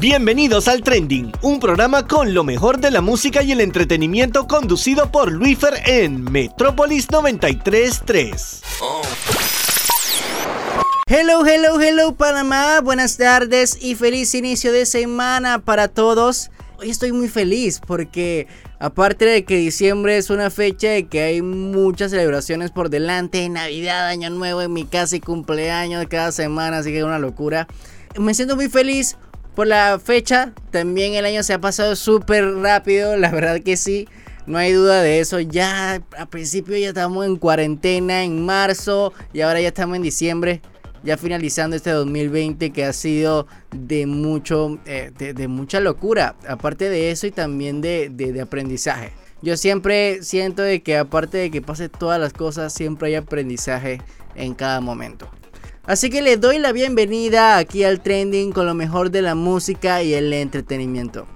Bienvenidos al Trending, un programa con lo mejor de la música y el entretenimiento conducido por Luifer en Metrópolis 933. Hello, hello, hello Panamá, buenas tardes y feliz inicio de semana para todos. Hoy estoy muy feliz porque aparte de que diciembre es una fecha de que hay muchas celebraciones por delante, Navidad, Año Nuevo en mi casa y cumpleaños cada semana, así que es una locura. Me siento muy feliz por la fecha. También el año se ha pasado súper rápido, la verdad que sí. No hay duda de eso. Ya a principio ya estamos en cuarentena en marzo y ahora ya estamos en diciembre. Ya finalizando este 2020 que ha sido de mucho, eh, de, mucha locura. Aparte de eso y también de, de aprendizaje. Yo siempre siento de que aparte de que pase todas las cosas, siempre hay aprendizaje en cada momento. Así que les doy la bienvenida aquí al trending con lo mejor de la música y el entretenimiento.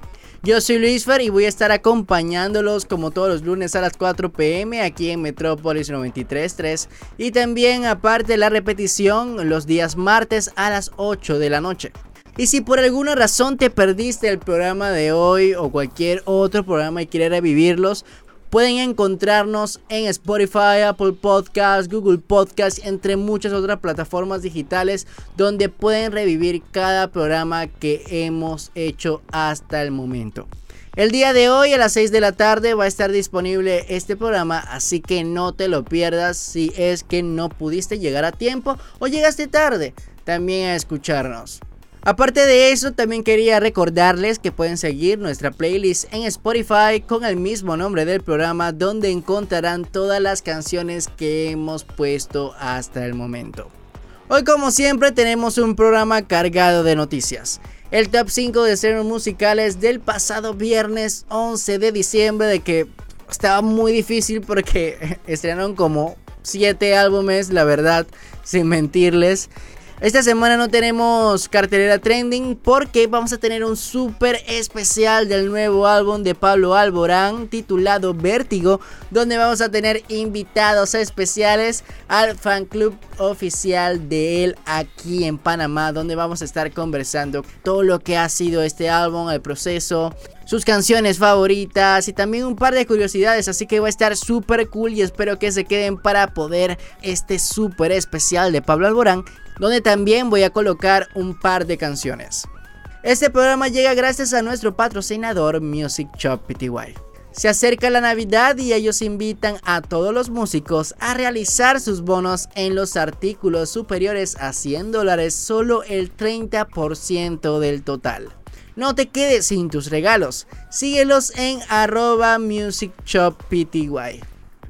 Yo soy Luis Fer y voy a estar acompañándolos como todos los lunes a las 4 pm aquí en Metrópolis 93.3 y también aparte la repetición los días martes a las 8 de la noche. Y si por alguna razón te perdiste el programa de hoy o cualquier otro programa y quieres revivirlos, Pueden encontrarnos en Spotify, Apple Podcasts, Google Podcasts, entre muchas otras plataformas digitales donde pueden revivir cada programa que hemos hecho hasta el momento. El día de hoy a las 6 de la tarde va a estar disponible este programa, así que no te lo pierdas si es que no pudiste llegar a tiempo o llegaste tarde también a escucharnos. Aparte de eso, también quería recordarles que pueden seguir nuestra playlist en Spotify con el mismo nombre del programa donde encontrarán todas las canciones que hemos puesto hasta el momento. Hoy como siempre tenemos un programa cargado de noticias. El top 5 de estrenos musicales del pasado viernes 11 de diciembre de que estaba muy difícil porque estrenaron como 7 álbumes, la verdad, sin mentirles. Esta semana no tenemos cartelera trending porque vamos a tener un súper especial del nuevo álbum de Pablo Alborán titulado Vértigo, donde vamos a tener invitados especiales al fan club oficial de él aquí en Panamá, donde vamos a estar conversando todo lo que ha sido este álbum, el proceso, sus canciones favoritas y también un par de curiosidades. Así que va a estar súper cool y espero que se queden para poder este súper especial de Pablo Alborán donde también voy a colocar un par de canciones. Este programa llega gracias a nuestro patrocinador Music Shop Pty. Se acerca la Navidad y ellos invitan a todos los músicos a realizar sus bonos en los artículos superiores a 100 dólares, solo el 30% del total. No te quedes sin tus regalos, síguelos en arroba Music Shop Pty.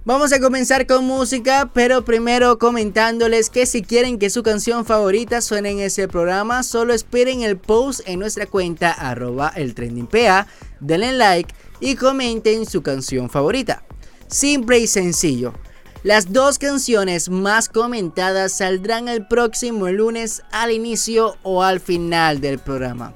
Vamos a comenzar con música, pero primero comentándoles que si quieren que su canción favorita suene en ese programa, solo esperen el post en nuestra cuenta arroba el denle like y comenten su canción favorita. Simple y sencillo. Las dos canciones más comentadas saldrán el próximo lunes al inicio o al final del programa.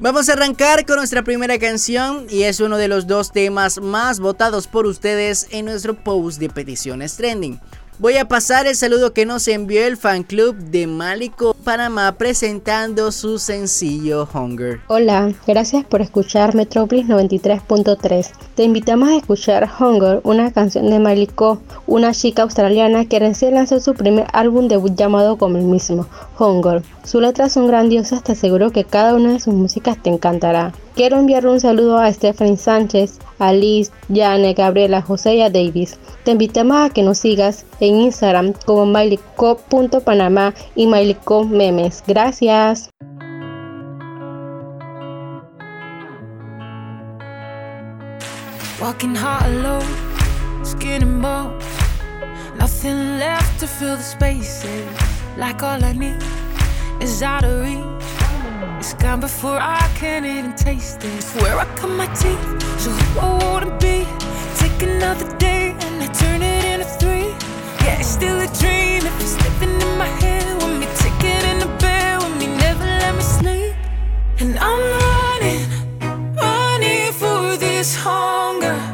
Vamos a arrancar con nuestra primera canción y es uno de los dos temas más votados por ustedes en nuestro post de peticiones trending. Voy a pasar el saludo que nos envió el fan club de Málico Panamá presentando su sencillo Hunger. Hola, gracias por escuchar Metropolis 93.3. Te invitamos a escuchar Hunger, una canción de Málico, una chica australiana que recién lanzó su primer álbum debut llamado como el mismo, Hunger. Sus letras son grandiosas, te aseguro que cada una de sus músicas te encantará. Quiero enviar un saludo a Stephanie Sánchez, a Liz, Jane, Gabriela, José y a Davis. Te invitamos a que nos sigas en Instagram como MileyCo.panamá y MileyCo Memes. Gracias. Is out of reach. It's gone before I can even taste it. Where I cut my teeth. So who I wanna be. Take another day and I turn it into three. Yeah, it's still a dream if it's living in my head with me, taking in the bed with me, never let me sleep. And I'm running, running for this hunger.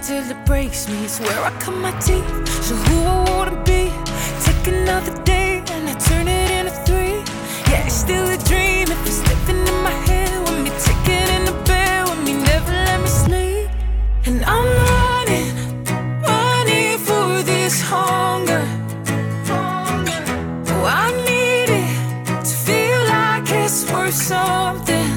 Until it breaks me. It's where I cut my teeth. So who I wanna be? Take another day and I turn it into three. Yeah, it's still a dream if it's living in my head. With me taking in the bed, with me never let me sleep. And I'm running, running for this hunger. Oh, I need it to feel like it's worth something.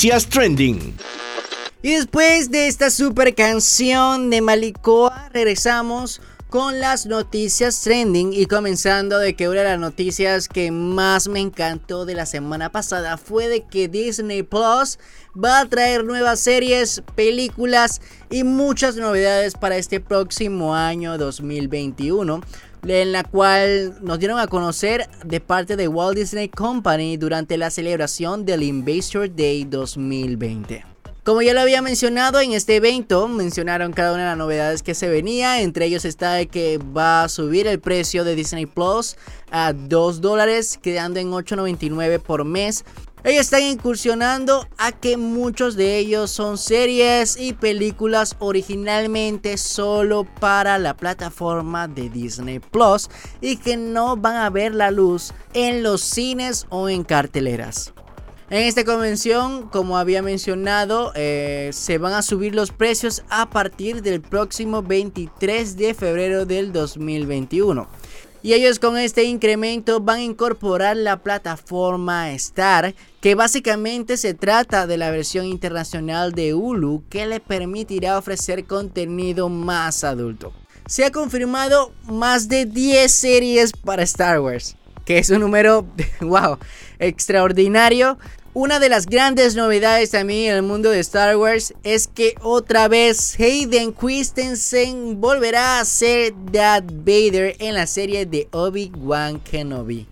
Noticias Trending. Y después de esta super canción de Malikoa, regresamos con las noticias trending y comenzando de que una de las noticias que más me encantó de la semana pasada fue de que Disney Plus va a traer nuevas series, películas y muchas novedades para este próximo año 2021 en la cual nos dieron a conocer de parte de Walt Disney Company durante la celebración del Investor Day 2020. Como ya lo había mencionado en este evento, mencionaron cada una de las novedades que se venía. Entre ellos está que va a subir el precio de Disney Plus a 2 dólares, quedando en 8.99 por mes. Ellos están incursionando a que muchos de ellos son series y películas originalmente solo para la plataforma de Disney Plus y que no van a ver la luz en los cines o en carteleras. En esta convención, como había mencionado, eh, se van a subir los precios a partir del próximo 23 de febrero del 2021. Y ellos con este incremento van a incorporar la plataforma Star, que básicamente se trata de la versión internacional de Hulu que le permitirá ofrecer contenido más adulto. Se ha confirmado más de 10 series para Star Wars, que es un número, wow, extraordinario. Una de las grandes novedades también en el mundo de Star Wars es que otra vez Hayden Christensen volverá a ser Darth Vader en la serie de Obi-Wan Kenobi.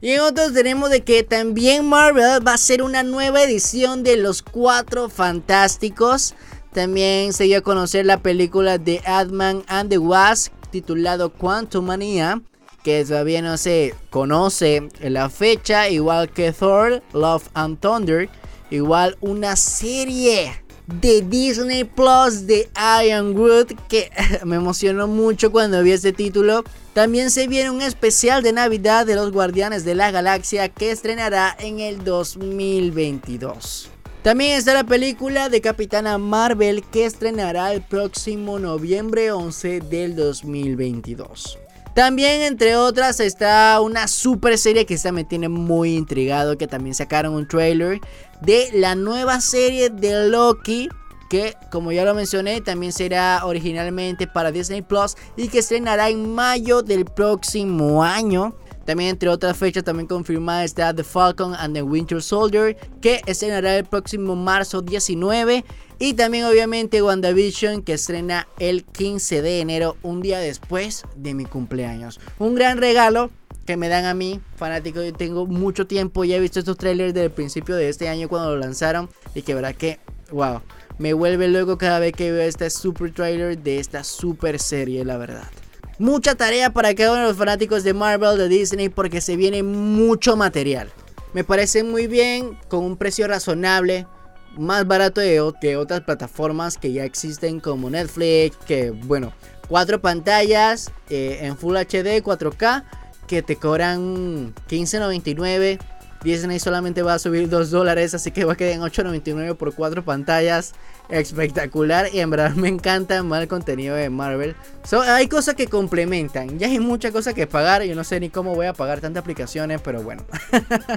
Y en otros tenemos de que también Marvel va a hacer una nueva edición de Los Cuatro Fantásticos. También se dio a conocer la película de Ant-Man and the Wasp titulado Quantum Mania que todavía no se conoce la fecha, igual que Thor, Love and Thunder, igual una serie de Disney Plus de Iron Wood que me emocionó mucho cuando vi este título. También se viene un especial de Navidad de los Guardianes de la Galaxia que estrenará en el 2022. También está la película de Capitana Marvel que estrenará el próximo noviembre 11 del 2022. También, entre otras, está una super serie que esta me tiene muy intrigado. Que también sacaron un trailer de la nueva serie de Loki. Que, como ya lo mencioné, también será originalmente para Disney Plus. Y que estrenará en mayo del próximo año. También entre otras fechas también confirmada está The Falcon and the Winter Soldier que estrenará el próximo marzo 19 y también obviamente WandaVision que estrena el 15 de enero, un día después de mi cumpleaños. Un gran regalo que me dan a mí, fanático. Yo tengo mucho tiempo, ya he visto estos trailers desde el principio de este año cuando lo lanzaron. Y que verá que, wow, me vuelve luego cada vez que veo este super trailer de esta super serie, la verdad. Mucha tarea para cada uno de los fanáticos de Marvel, de Disney, porque se viene mucho material. Me parece muy bien, con un precio razonable, más barato que otras plataformas que ya existen como Netflix, que bueno, cuatro pantallas eh, en Full HD 4K que te cobran 15.99 Disney solamente va a subir 2 dólares, así que va a quedar en 8.99 por 4 pantallas. Espectacular y en verdad me encanta el contenido de Marvel. hay cosas que complementan. Ya hay muchas cosas que pagar. Yo no sé ni cómo voy a pagar tantas aplicaciones, pero bueno.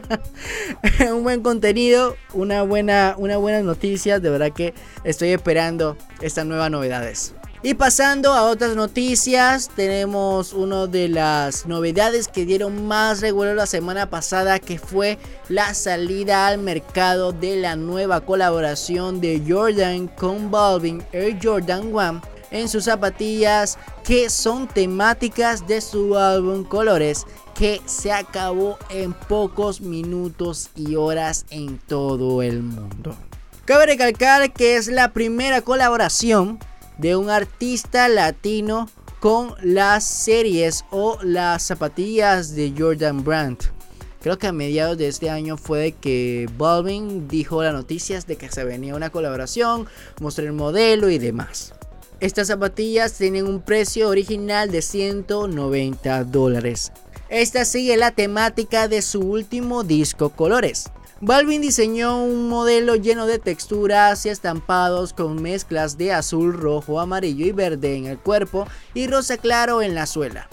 Un buen contenido, una buena, una buenas noticias. De verdad que estoy esperando estas nuevas novedades. Y pasando a otras noticias, tenemos una de las novedades que dieron más revuelo la semana pasada, que fue la salida al mercado de la nueva colaboración de Jordan con Balvin Air Jordan 1 en sus zapatillas que son temáticas de su álbum Colores que se acabó en pocos minutos y horas en todo el mundo. Cabe recalcar que es la primera colaboración de un artista latino con las series o las zapatillas de Jordan Brand. Creo que a mediados de este año fue que Balvin dijo las noticias de que se venía una colaboración, mostró el modelo y demás. Estas zapatillas tienen un precio original de 190 dólares. Esta sigue la temática de su último disco Colores. Balvin diseñó un modelo lleno de texturas y estampados con mezclas de azul, rojo, amarillo y verde en el cuerpo y rosa claro en la suela.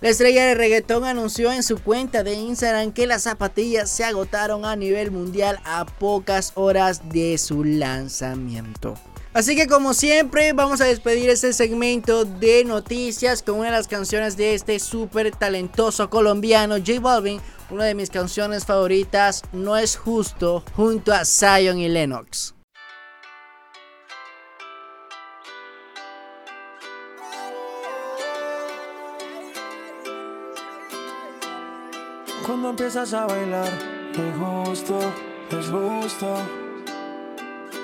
La estrella de reggaetón anunció en su cuenta de Instagram que las zapatillas se agotaron a nivel mundial a pocas horas de su lanzamiento. Así que como siempre vamos a despedir este segmento de noticias con una de las canciones de este súper talentoso colombiano J Balvin una de mis canciones favoritas, No es justo, junto a Zion y Lennox. Cuando empiezas a bailar, es justo, es justo.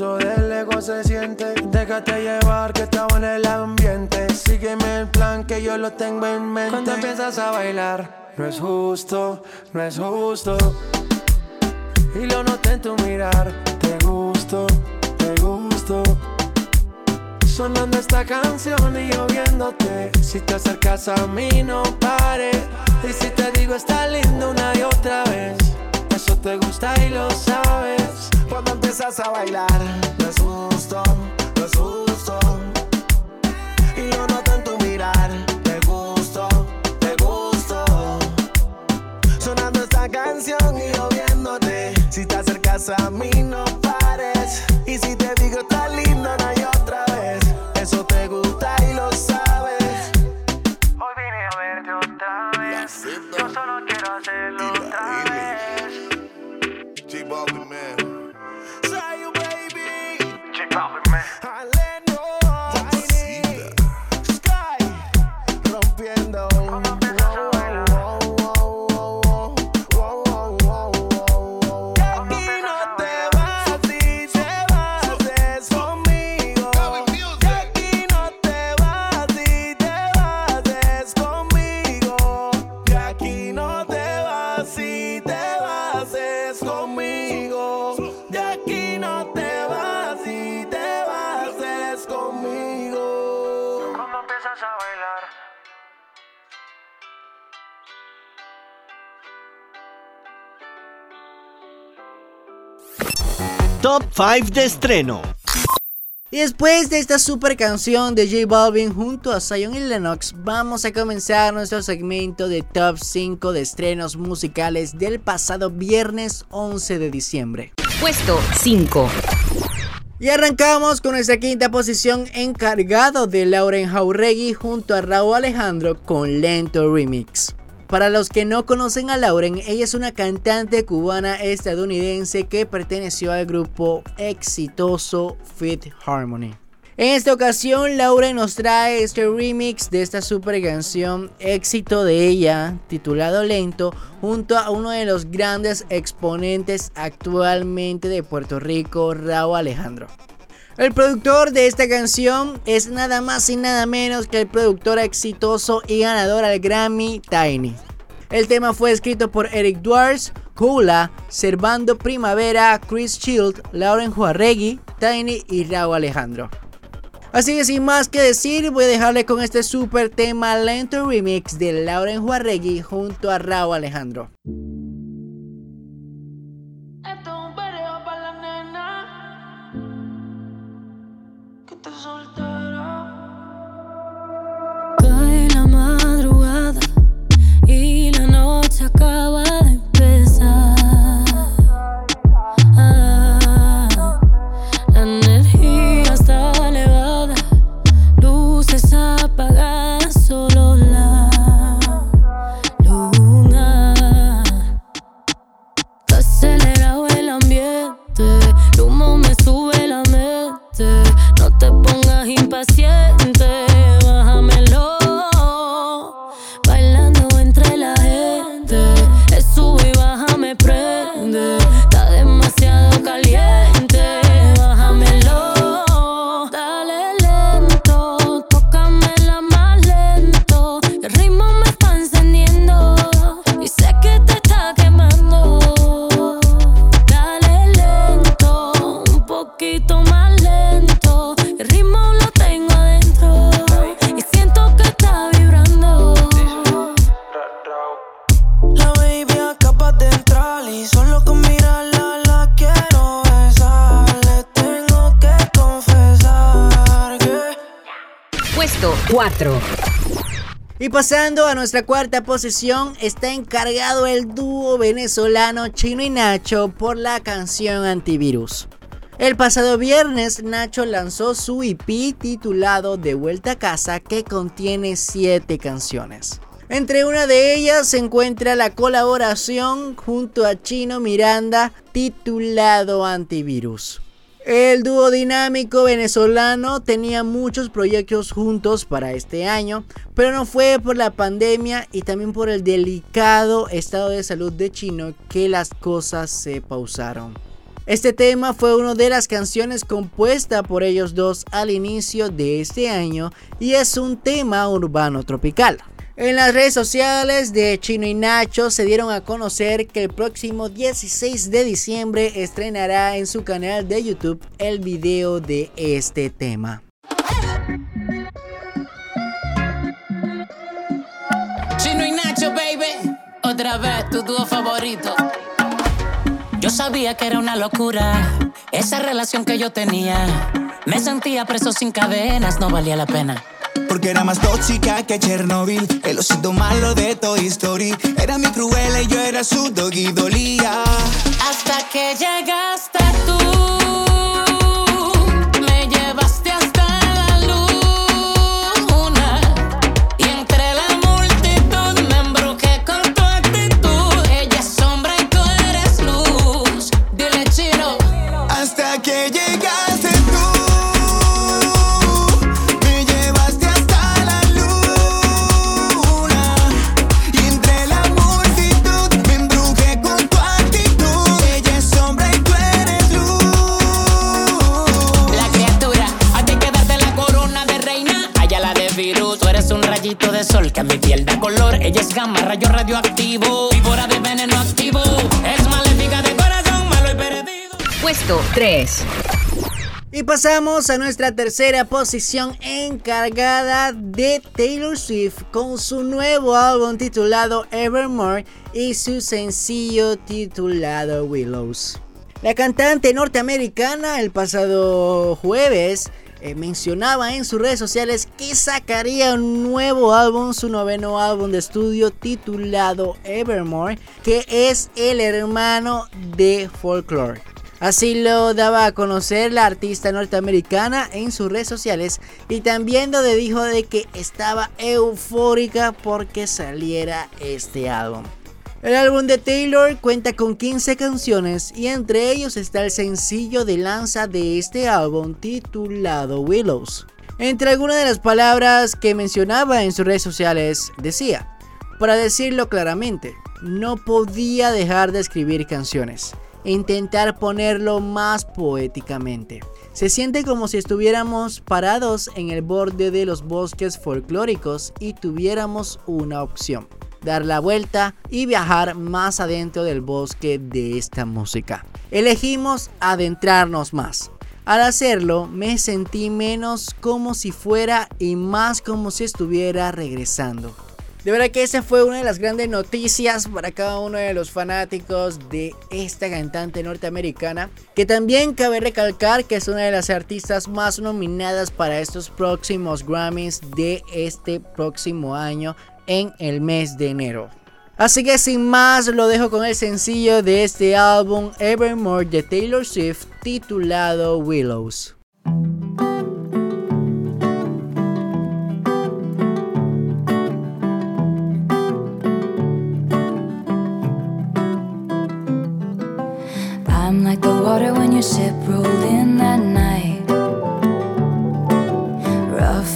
Gusto, del ego se siente. Déjate llevar que estaba en el ambiente. Sígueme el plan que yo lo tengo en mente. Cuando empiezas a bailar, no es justo, no es justo. Y lo noté en tu mirar, te gusto, te gusto. Sonando esta canción y yo viéndote. Si te acercas a mí, no pares. Y si te digo está lindo una y otra vez, eso te gusta y lo sabes. Cuando empiezas a bailar, justo, no es justo. Y lo noto en tu mirar, te gusto, te gusto. Sonando esta canción y yo viéndote. Si te acercas a mí, no pares. Y si te Top 5 de estreno. Y después de esta super canción de J Balvin junto a Zion y Lennox, vamos a comenzar nuestro segmento de Top 5 de estrenos musicales del pasado viernes 11 de diciembre. Puesto 5. Y arrancamos con nuestra quinta posición encargado de Lauren Jauregui junto a Raúl Alejandro con Lento Remix. Para los que no conocen a Lauren, ella es una cantante cubana estadounidense que perteneció al grupo exitoso Fit Harmony. En esta ocasión, Lauren nos trae este remix de esta super canción éxito de ella, titulado Lento, junto a uno de los grandes exponentes actualmente de Puerto Rico, Raúl Alejandro. El productor de esta canción es nada más y nada menos que el productor exitoso y ganador al Grammy Tiny. El tema fue escrito por Eric Duars, Kula, Servando Primavera, Chris Shield, Lauren Juarregui, Tiny y Raúl Alejandro. Así que sin más que decir, voy a dejarle con este super tema lento remix de Lauren Juarregui junto a Raúl Alejandro. Acaba 4. Y pasando a nuestra cuarta posición, está encargado el dúo venezolano Chino y Nacho por la canción Antivirus. El pasado viernes, Nacho lanzó su EP titulado De Vuelta a Casa que contiene 7 canciones. Entre una de ellas se encuentra la colaboración junto a Chino Miranda titulado Antivirus. El dúo dinámico venezolano tenía muchos proyectos juntos para este año, pero no fue por la pandemia y también por el delicado estado de salud de Chino que las cosas se pausaron. Este tema fue una de las canciones compuesta por ellos dos al inicio de este año y es un tema urbano tropical. En las redes sociales de Chino y Nacho se dieron a conocer que el próximo 16 de diciembre estrenará en su canal de YouTube el video de este tema. Chino y Nacho, baby. Otra vez tu dúo favorito. Yo sabía que era una locura esa relación que yo tenía. Me sentía preso sin cadenas, no valía la pena. Porque era más tóxica que Chernobyl. El osito malo de Toy Story. Era mi cruela y yo era su dog y dolía. Hasta que llegaste tú. Que a mi piel da color. Ella es gamma, rayo radioactivo. Víbora de veneno activo. Es maléfica de corazón, malo y perdido. Puesto 3. Y pasamos a nuestra tercera posición encargada de Taylor Swift con su nuevo álbum titulado Evermore y su sencillo titulado Willows. La cantante norteamericana el pasado jueves eh, mencionaba en sus redes sociales que sacaría un nuevo álbum, su noveno álbum de estudio titulado Evermore, que es el hermano de Folklore. Así lo daba a conocer la artista norteamericana en sus redes sociales y también donde dijo de que estaba eufórica porque saliera este álbum. El álbum de Taylor cuenta con 15 canciones y entre ellos está el sencillo de lanza de este álbum titulado Willows. Entre algunas de las palabras que mencionaba en sus redes sociales decía, para decirlo claramente, no podía dejar de escribir canciones e intentar ponerlo más poéticamente. Se siente como si estuviéramos parados en el borde de los bosques folclóricos y tuviéramos una opción dar la vuelta y viajar más adentro del bosque de esta música. Elegimos adentrarnos más. Al hacerlo me sentí menos como si fuera y más como si estuviera regresando. De verdad que esa fue una de las grandes noticias para cada uno de los fanáticos de esta cantante norteamericana. Que también cabe recalcar que es una de las artistas más nominadas para estos próximos Grammys de este próximo año en el mes de enero. Así que sin más lo dejo con el sencillo de este álbum Evermore de Taylor Swift titulado Willows. I'm like the water when ship in.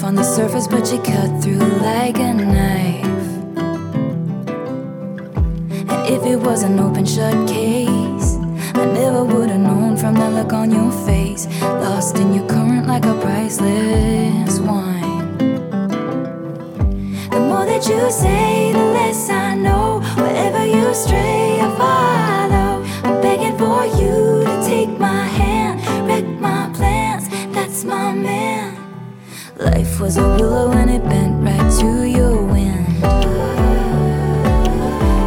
On the surface, but you cut through like a knife. And if it was an open shut case, I never would have known from that look on your face. Lost in your current like a priceless wine. The more that you say, the less I know. Wherever you stray, I follow. I'm begging for you to take my hand, wreck my plans. That's my man. Life was a willow and it bent right to your wind.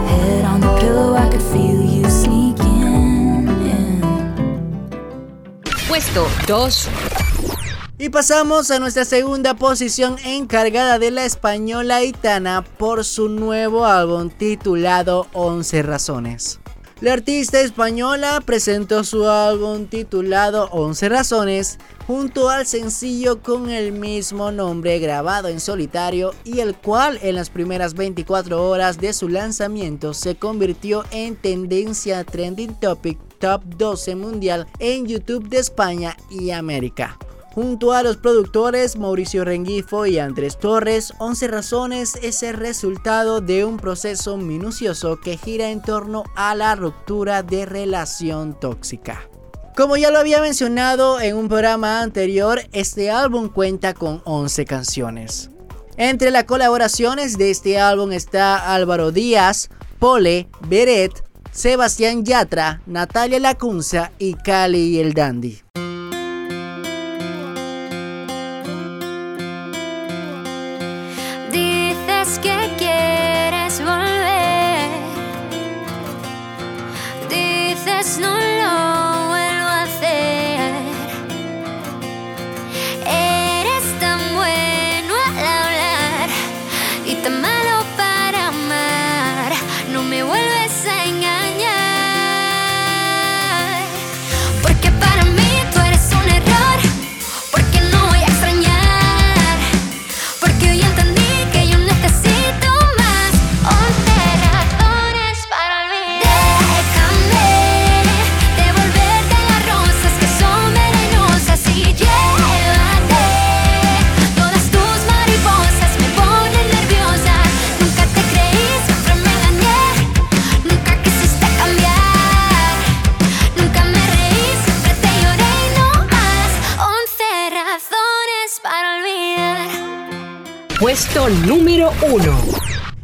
Head on the pillow, I could feel you sneaking in. Puesto 2. Y pasamos a nuestra segunda posición encargada de la española Itana por su nuevo álbum titulado 11 Razones. La artista española presentó su álbum titulado 11 Razones junto al sencillo con el mismo nombre grabado en solitario y el cual en las primeras 24 horas de su lanzamiento se convirtió en tendencia trending topic top 12 mundial en YouTube de España y América. Junto a los productores Mauricio Rengifo y Andrés Torres, 11 razones es el resultado de un proceso minucioso que gira en torno a la ruptura de relación tóxica. Como ya lo había mencionado en un programa anterior, este álbum cuenta con 11 canciones. Entre las colaboraciones de este álbum está Álvaro Díaz, Pole, Beret, Sebastián Yatra, Natalia Lacunza y Cali el Dandy. Número 1.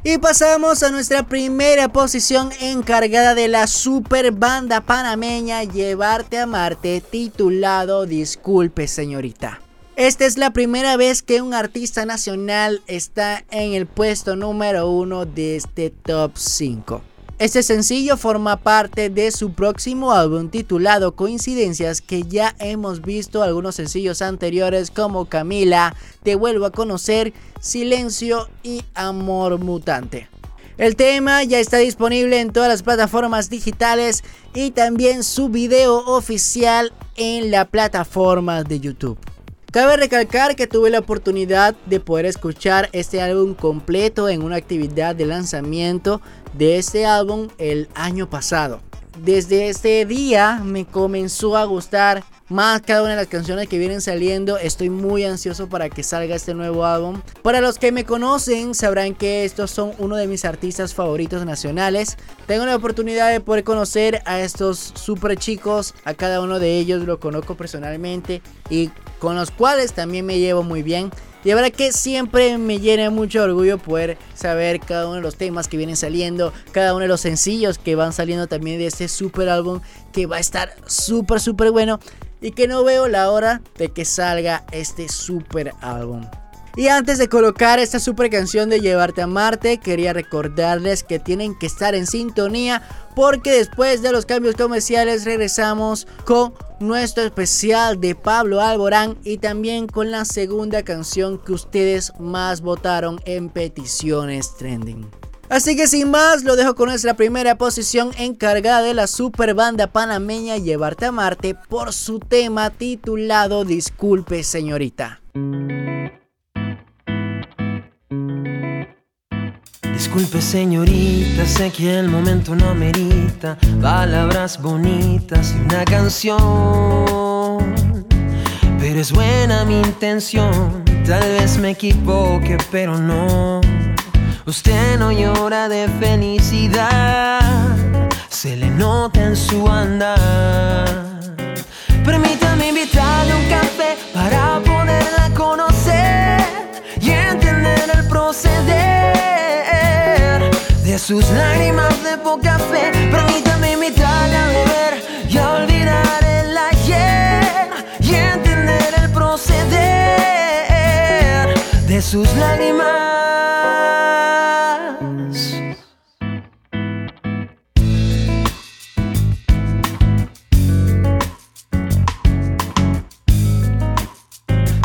Y pasamos a nuestra primera posición encargada de la super banda panameña Llevarte a Marte titulado Disculpe señorita. Esta es la primera vez que un artista nacional está en el puesto número 1 de este top 5. Este sencillo forma parte de su próximo álbum titulado Coincidencias que ya hemos visto algunos sencillos anteriores como Camila, Te vuelvo a conocer, Silencio y Amor Mutante. El tema ya está disponible en todas las plataformas digitales y también su video oficial en la plataforma de YouTube. Cabe recalcar que tuve la oportunidad de poder escuchar este álbum completo en una actividad de lanzamiento de este álbum el año pasado. Desde este día me comenzó a gustar más cada una de las canciones que vienen saliendo. Estoy muy ansioso para que salga este nuevo álbum. Para los que me conocen sabrán que estos son uno de mis artistas favoritos nacionales. Tengo la oportunidad de poder conocer a estos super chicos. A cada uno de ellos lo conozco personalmente y con los cuales también me llevo muy bien. Y la verdad que siempre me llena mucho orgullo poder saber cada uno de los temas que vienen saliendo, cada uno de los sencillos que van saliendo también de este super álbum que va a estar súper, súper bueno. Y que no veo la hora de que salga este super álbum. Y antes de colocar esta super canción de Llevarte a Marte, quería recordarles que tienen que estar en sintonía porque después de los cambios comerciales regresamos con nuestro especial de Pablo Alborán y también con la segunda canción que ustedes más votaron en peticiones trending. Así que sin más, lo dejo con nuestra primera posición encargada de la super banda panameña Llevarte a Marte por su tema titulado Disculpe señorita. Disculpe señorita, sé que el momento no merita palabras bonitas y una canción. Pero es buena mi intención, tal vez me equivoque, pero no. Usted no llora de felicidad, se le nota en su andar. Permítame invitarle un café para de sus lágrimas de poca fe. Permítame invitarle a beber y a olvidar el ayer y entender el proceder de sus lágrimas.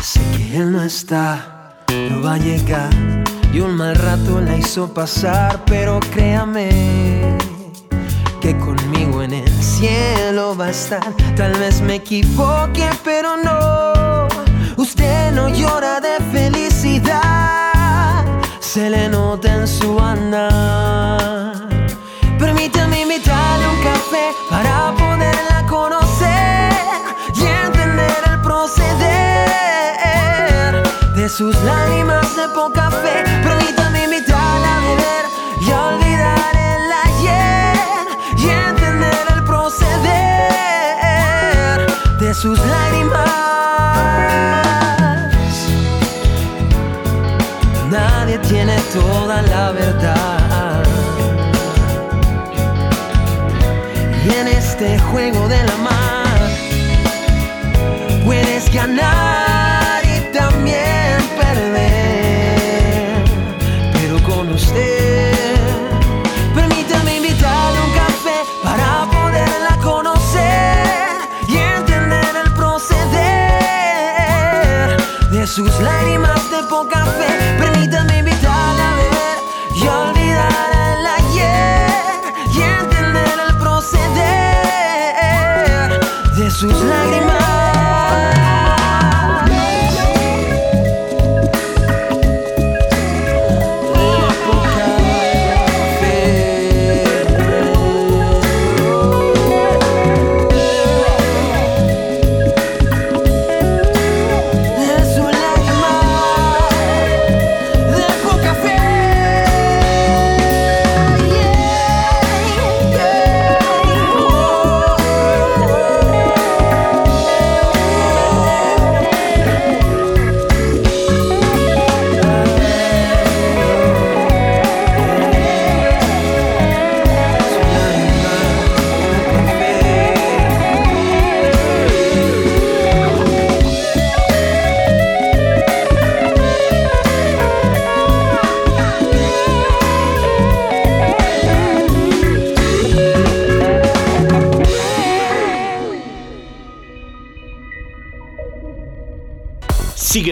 Sé que él no está, no va a llegar y un mal rato la hizo pasar, pero créame que conmigo en el cielo va a estar. Tal vez me equivoque, pero no, usted no llora de felicidad, se le nota en su andar. Permítame invitarle un café para tiene toda la verdad. Y en este juego de la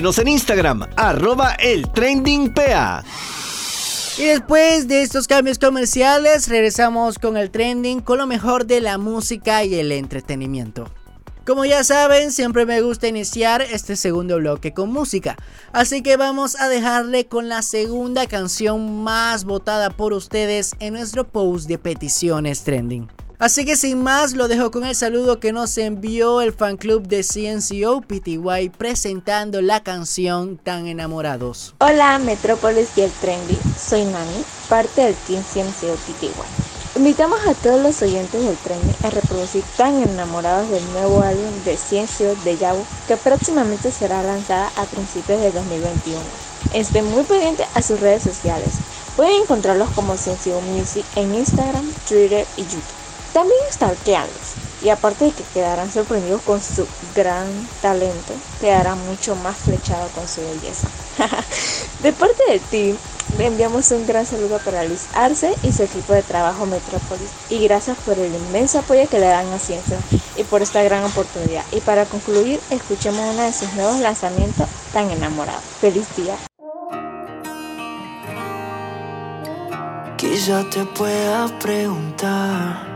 En Instagram, arroba el trending PA. Y después de estos cambios comerciales, regresamos con el trending, con lo mejor de la música y el entretenimiento. Como ya saben, siempre me gusta iniciar este segundo bloque con música, así que vamos a dejarle con la segunda canción más votada por ustedes en nuestro post de peticiones trending. Así que sin más, lo dejo con el saludo que nos envió el fan club de CNCO PTY presentando la canción Tan Enamorados. Hola Metrópolis y el Trendy, soy Nani, parte del Team CMCO PTY. Invitamos a todos los oyentes del Trendy a reproducir Tan Enamorados del nuevo álbum de CNCO de Yabu que próximamente será lanzada a principios de 2021. Estén muy pendientes a sus redes sociales. Pueden encontrarlos como CNCO Music en Instagram, Twitter y YouTube. También stalkearlos. Y aparte de que quedarán sorprendidos con su gran talento, quedarán mucho más flechado con su belleza. de parte del team, le enviamos un gran saludo para Luis Arce y su equipo de trabajo Metrópolis. Y gracias por el inmenso apoyo que le dan a Ciencia y por esta gran oportunidad. Y para concluir, escuchemos uno de sus nuevos lanzamientos, Tan Enamorado. ¡Feliz día! Quizá te pueda preguntar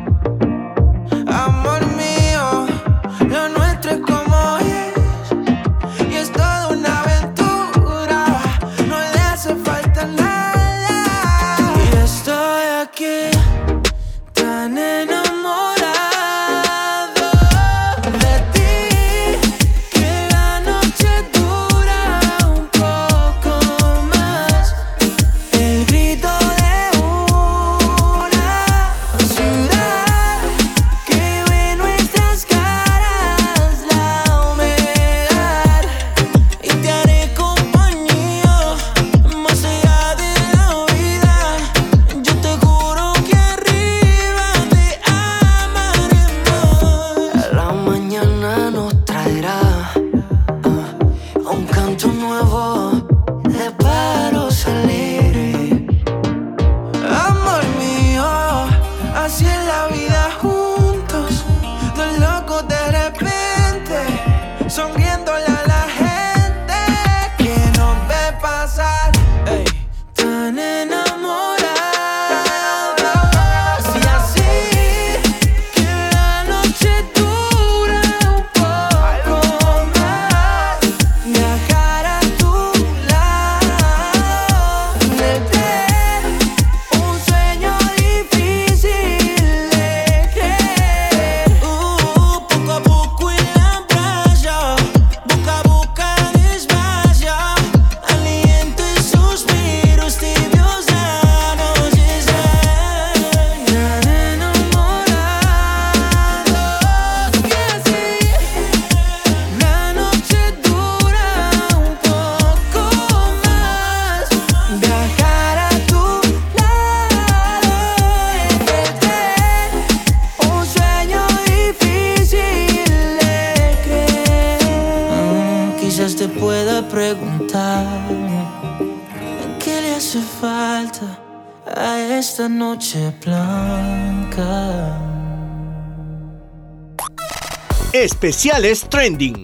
Trending.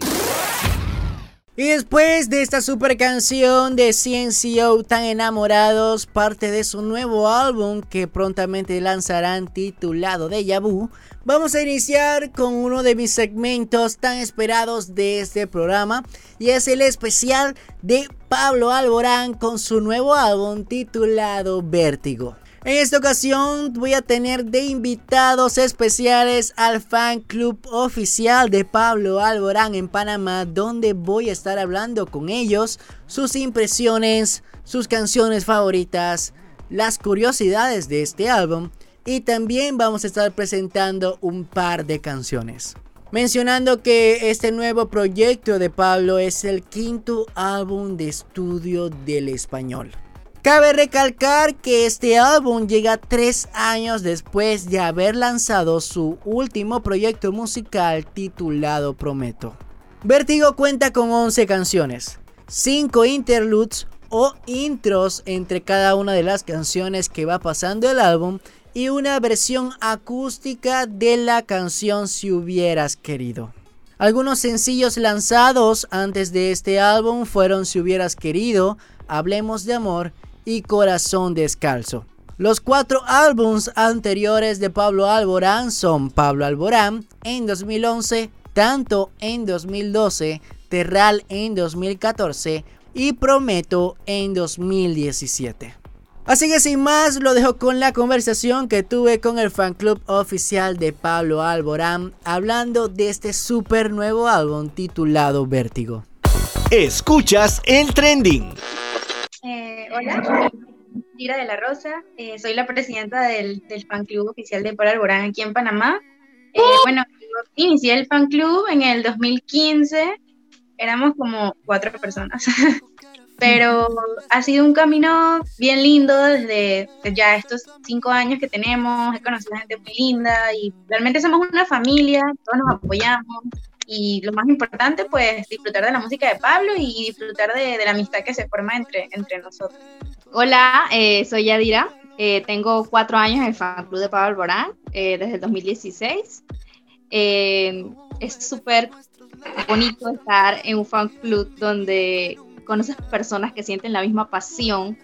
Y después de esta super canción de CNCO Tan Enamorados, parte de su nuevo álbum que prontamente lanzarán titulado Deja Vu, vamos a iniciar con uno de mis segmentos tan esperados de este programa y es el especial de Pablo Alborán con su nuevo álbum titulado Vértigo. En esta ocasión voy a tener de invitados especiales al fan club oficial de Pablo Alborán en Panamá, donde voy a estar hablando con ellos sus impresiones, sus canciones favoritas, las curiosidades de este álbum y también vamos a estar presentando un par de canciones. Mencionando que este nuevo proyecto de Pablo es el quinto álbum de estudio del español. Cabe recalcar que este álbum llega tres años después de haber lanzado su último proyecto musical titulado Prometo. Vértigo cuenta con 11 canciones, 5 interludes o intros entre cada una de las canciones que va pasando el álbum y una versión acústica de la canción Si hubieras querido. Algunos sencillos lanzados antes de este álbum fueron Si hubieras querido, Hablemos de amor y Corazón Descalzo. Los cuatro álbums anteriores de Pablo Alborán son Pablo Alborán en 2011, Tanto en 2012, Terral en 2014 y Prometo en 2017. Así que sin más, lo dejo con la conversación que tuve con el fan club oficial de Pablo Alborán, hablando de este super nuevo álbum titulado Vértigo. Escuchas el trending. Eh, hola, Tira de la Rosa, eh, soy la presidenta del, del, fan club oficial de Pablo Alborán aquí en Panamá. Eh, bueno, yo inicié el fan club en el 2015, éramos como cuatro personas, pero ha sido un camino bien lindo desde ya estos cinco años que tenemos, he conocido gente muy linda y realmente somos una familia, todos nos apoyamos y lo más importante, pues disfrutar de la música de Pablo y disfrutar de, de la amistad que se forma entre, entre nosotros. Hola, eh, soy Yadira, eh, tengo cuatro años en el fan club de Pablo Alborán eh, desde el 2016. es súper bonito estar en un fan club donde conoces personas que sienten la misma pasión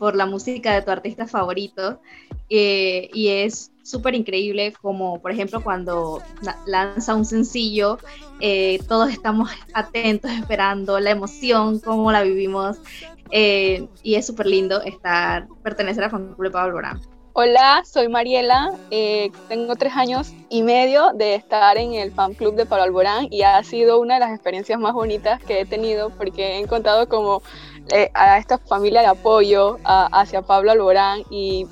por la música de tu artista favorito y es súper increíble como por ejemplo cuando lanza un sencillo eh, todos estamos atentos esperando la emoción cómo la vivimos eh, y es súper lindo estar pertenecer al fan club de Pablo Alborán. Hola, soy Mariela, eh, tengo tres años y medio de estar en el fan club de Pablo Alborán y ha sido una de las experiencias más bonitas que he tenido porque he encontrado como eh, a esta familia de apoyo a, hacia Pablo Alborán y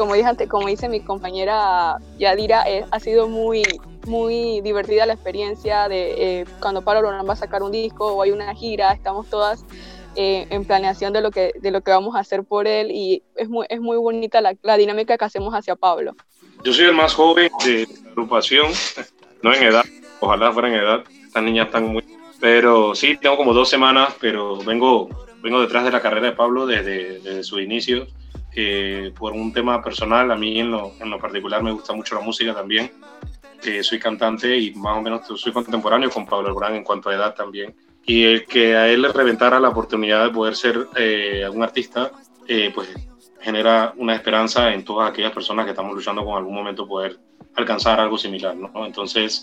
como dije antes, como dice mi compañera Yadira, eh, ha sido muy, muy divertida la experiencia de eh, cuando Pablo Alborán va a sacar un disco o hay una gira, estamos todas eh, en planeación de lo, que, de lo que vamos a hacer por él y es muy, es muy bonita la, la dinámica que hacemos hacia Pablo. Yo soy el más joven de la agrupación, no en edad, ojalá fuera en edad, estas niñas están muy... Pero sí, tengo como dos semanas, pero vengo, vengo detrás de la carrera de Pablo desde, desde su inicio eh, por un tema personal, a mí en lo, en lo, particular me gusta mucho la música también. Eh, soy cantante y más o menos soy contemporáneo con Pablo Alborán en cuanto a edad también. y el que a él le reventara la oportunidad de poder ser eh, un artista, eh, pues genera una esperanza en todas aquellas personas que estamos luchando con algún momento poder alcanzar algo similar, ¿no? Entonces,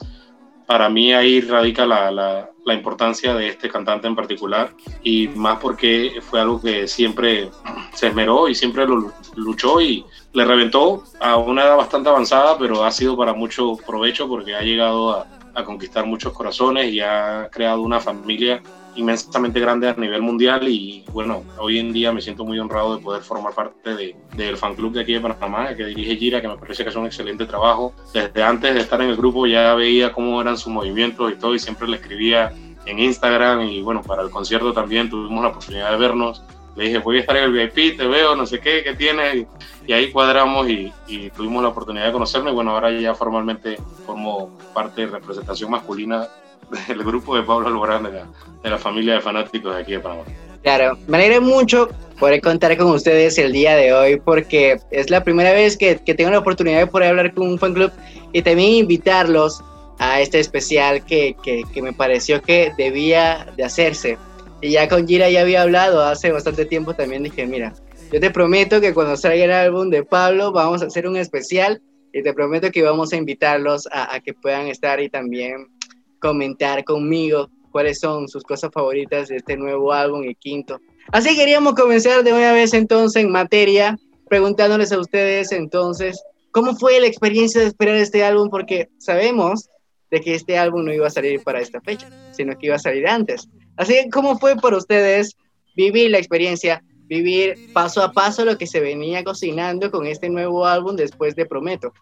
para mí ahí radica la, la, importancia de este cantante en particular y más porque fue algo que siempre se esmeró y siempre lo luchó y le reventó a una edad bastante avanzada, pero ha sido para mucho provecho porque ha llegado a, a conquistar muchos corazones y ha creado una familia inmensamente grande a nivel mundial y bueno, hoy en día me siento muy honrado de poder formar parte de, del fan club de aquí de Panamá, que dirige Gira, que me parece que hace un excelente trabajo. Desde antes de estar en el grupo ya veía cómo eran sus movimientos y todo y siempre le escribía en Instagram y bueno, para el concierto también tuvimos la oportunidad de vernos. Le dije, voy a estar en el VIP, te veo, no sé qué, qué tienes. Y, ahí cuadramos y, y, tuvimos la oportunidad de conocernos. Y bueno, ahora ya formalmente formo parte de representación masculina del grupo de Pablo Alborán, de la, de la familia de fanáticos de aquí de Panamá. Claro, me alegra mucho poder contar con ustedes el día de hoy porque es la primera vez que, que, tengo la oportunidad de poder hablar con un fan club y también invitarlos a este especial que, que, que, me pareció que debía de hacerse. Y ya con Gira ya había hablado hace bastante tiempo también dije, mira, yo te prometo que cuando salga el álbum de Pablo vamos a hacer un especial y te prometo que vamos a invitarlos a, a que puedan estar y también comentar conmigo cuáles son sus cosas favoritas de este nuevo álbum, el quinto. Así queríamos comenzar de una vez entonces en materia, preguntándoles a ustedes entonces, ¿cómo fue la experiencia de esperar este álbum? Porque sabemos de que este álbum no iba a salir para esta fecha, sino que iba a salir antes. Así que, ¿cómo fue para ustedes vivir la experiencia, vivir paso a paso lo que se venía cocinando con este nuevo álbum después de Prometo?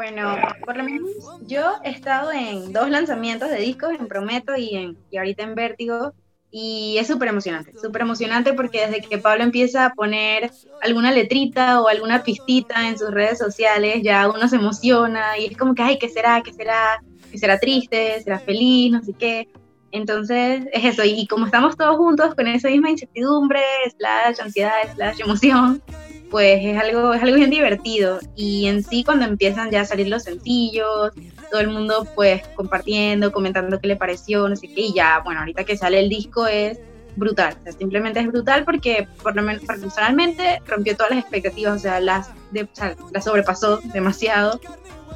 Bueno, por lo menos yo he estado en dos lanzamientos de discos, en Prometo y, en, y ahorita en Vértigo, y es súper emocionante, súper emocionante porque desde que Pablo empieza a poner alguna letrita o alguna pistita en sus redes sociales, ya uno se emociona y es como que, ay, ¿qué será? ¿Qué será? ¿Qué será triste? ¿Será feliz? No sé qué. Entonces es eso, y como estamos todos juntos con esa misma incertidumbre, slash ansiedad, slash emoción, pues es algo, es algo bien divertido. Y en sí, cuando empiezan ya a salir los sencillos, todo el mundo pues compartiendo, comentando qué le pareció, no sé qué, y ya, bueno, ahorita que sale el disco es brutal, o sea, simplemente es brutal porque por personalmente rompió todas las expectativas, o sea, las, de, o sobrepasó demasiado.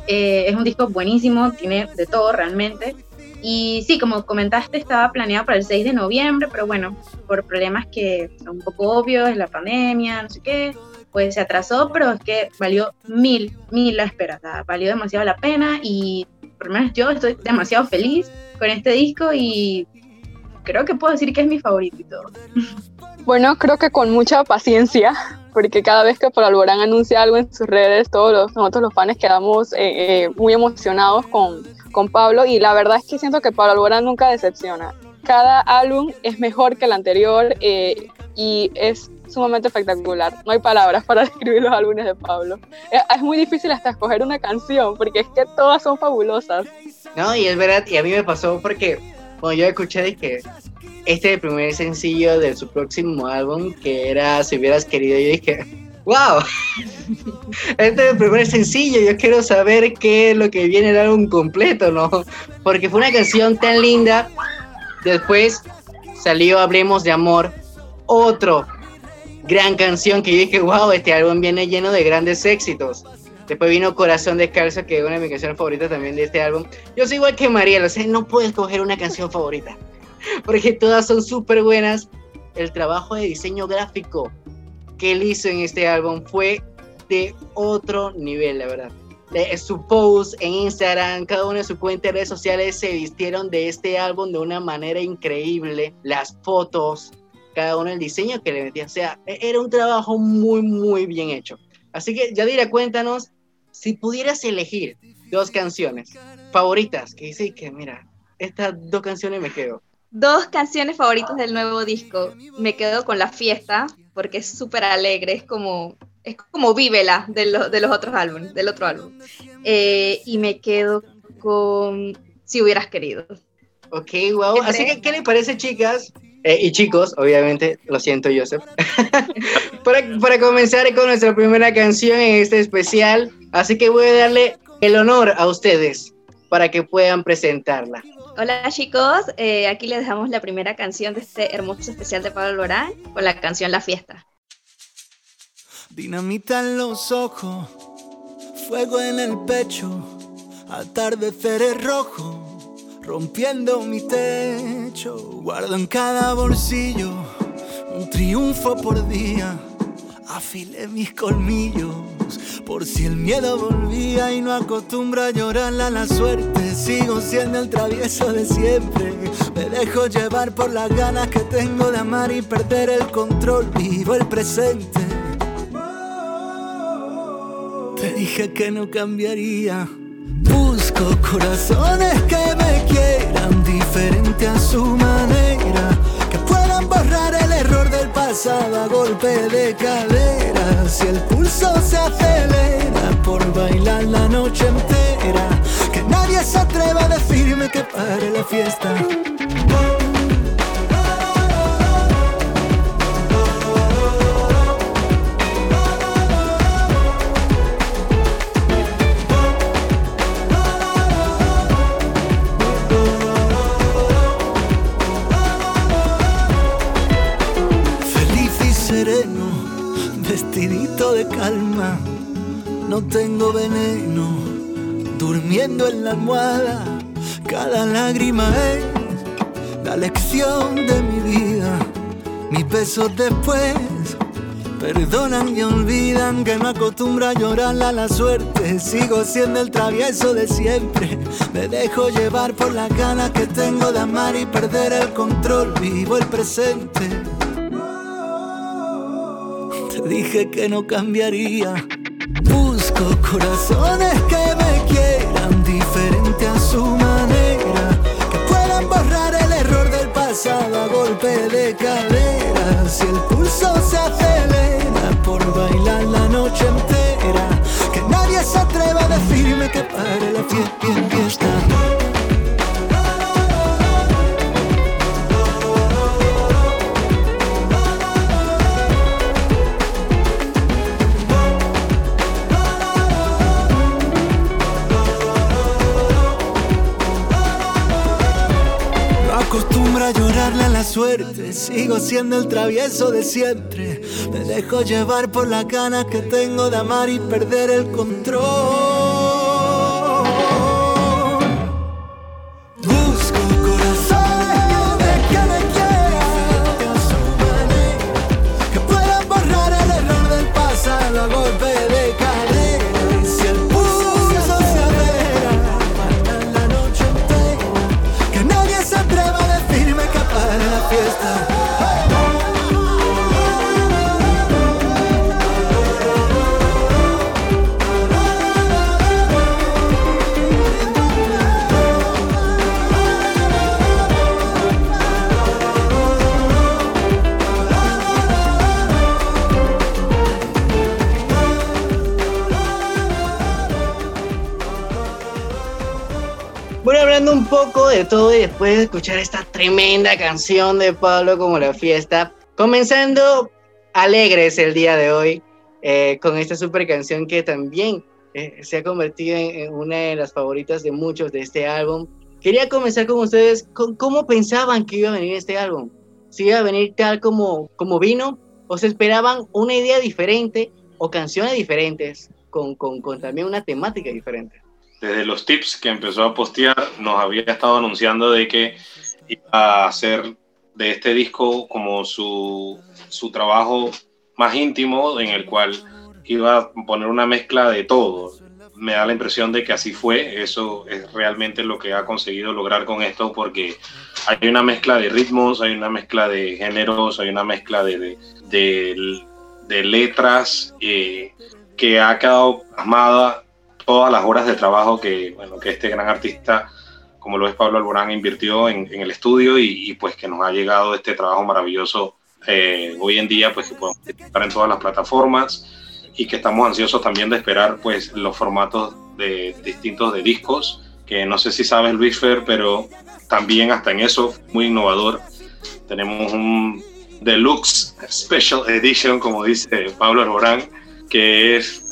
Eh, es un disco buenísimo, tiene de todo realmente. Y sí, como comentaste, estaba planeado para el 6 de noviembre, pero bueno, por problemas que son un poco obvios, la pandemia, no sé qué, pues se atrasó, pero es que valió mil, mil la espera, valió demasiado la pena y por lo menos yo estoy demasiado feliz con este disco y creo que puedo decir que es mi favorito y todo. Bueno, creo que con mucha paciencia, porque cada vez que Por Alborán anuncia algo en sus redes, todos los, nosotros los fans quedamos eh, eh, muy emocionados con, con Pablo y la verdad es que siento que Pablo Alborán nunca decepciona. Cada álbum es mejor que el anterior eh, y es sumamente espectacular. No hay palabras para describir los álbumes de Pablo. Es, es, muy difícil hasta escoger una canción porque es que todas son fabulosas. No, y es verdad, y a mí me pasó porque cuando yo escuché de que este es el primer sencillo de su próximo álbum, que era Si hubieras querido, yo dije, wow, este es el primer sencillo, yo quiero saber qué es lo que viene el álbum completo, ¿no? Porque fue una canción tan linda. Después salió Hablemos de Amor, otro gran canción que yo dije, wow, este álbum viene lleno de grandes éxitos. Después vino Corazón Descalzo, que es una de mis canciones favoritas también de este álbum. Yo soy igual que María, no puedo escoger una canción favorita, porque todas son súper buenas. El trabajo de diseño gráfico que él hizo en este álbum fue de otro nivel, la verdad. Su post en Instagram, cada uno de sus cuentas de redes sociales se vistieron de este álbum de una manera increíble. Las fotos, cada uno el diseño que le metía. O sea, era un trabajo muy, muy bien hecho. Así que, Yadira, cuéntanos, si pudieras elegir dos canciones favoritas, que dice que, mira, estas dos canciones me quedo. Dos canciones favoritas del nuevo disco. Me quedo con La Fiesta, porque es súper alegre, es como, es como Vívela de, lo, de los otros álbumes, del otro álbum. Eh, y me quedo con Si hubieras querido. Ok, wow. Así que, ¿qué le parece, chicas? Eh, y chicos, obviamente, lo siento, Joseph. para, para, comenzar con nuestra primera canción en este especial, así que voy a darle el honor a ustedes para que puedan presentarla. Hola chicos, eh, aquí les dejamos la primera canción de este hermoso especial de Pablo Alborán con la canción La Fiesta. Dinamita en los ojos, fuego en el pecho, atardeceres rojo, rompiendo mi techo. Guardo en cada bolsillo un triunfo por día, afilé mis colmillos. Por si el miedo volvía y no acostumbro a llorarle a la suerte, sigo siendo el travieso de siempre. Me dejo llevar por las ganas que tengo de amar y perder el control. Vivo el presente. Te dije que no cambiaría. Corazones que me quieran diferente a su manera. Que puedan borrar el error del pasado a golpe de cadera. Si el pulso se acelera por bailar la noche entera. Que nadie se atreva a decirme que pare la fiesta. Calma. No tengo veneno, durmiendo en la almohada. Cada lágrima es la lección de mi vida. Mis besos después perdonan y olvidan que no acostumbro a llorarle a la suerte. Sigo siendo el travieso de siempre. Me dejo llevar por las ganas que tengo de amar y perder el control. Vivo el presente. Dije que no cambiaría. Busco corazones que me quieran diferente a su manera. Que puedan borrar el error del pasado a golpe de cadera. Si el pulso se acelera por bailar la noche entera. Que nadie se atreva a decirme que pare la fie- fiesta. A la suerte, sigo siendo el travieso de siempre. Me dejo llevar por las ganas que tengo de amar y perder el control. De todo y después de escuchar esta tremenda canción de Pablo como la fiesta, comenzando alegres el día de hoy eh, con esta super canción que también eh, se ha convertido en, en una de las favoritas de muchos de este álbum. Quería comenzar con ustedes, con ¿cómo pensaban que iba a venir este álbum? ¿Si iba a venir tal como, como vino? ¿O se esperaban una idea diferente o canciones diferentes con, con, con también una temática diferente? Desde los tips que empezó a postear, nos había estado anunciando de que iba a hacer de este disco como su, su trabajo más íntimo, en el cual iba a poner una mezcla de todo. Me da la impresión de que así fue, eso es realmente lo que ha conseguido lograr con esto, porque hay una mezcla de ritmos, hay una mezcla de géneros, hay una mezcla de, de, de, de letras eh, que ha quedado plasmada todas las horas de trabajo que, bueno, que este gran artista, como lo es Pablo Alborán, invirtió en, en el estudio y, y, pues que nos ha llegado este trabajo maravilloso eh, hoy en día, pues que podemos estar en todas las plataformas y que estamos ansiosos también de esperar pues los formatos de, distintos de discos, que no sé si sabes Luis Fer, pero también hasta en eso, muy innovador. Tenemos un Deluxe Special Edition, como dice Pablo Alborán, que es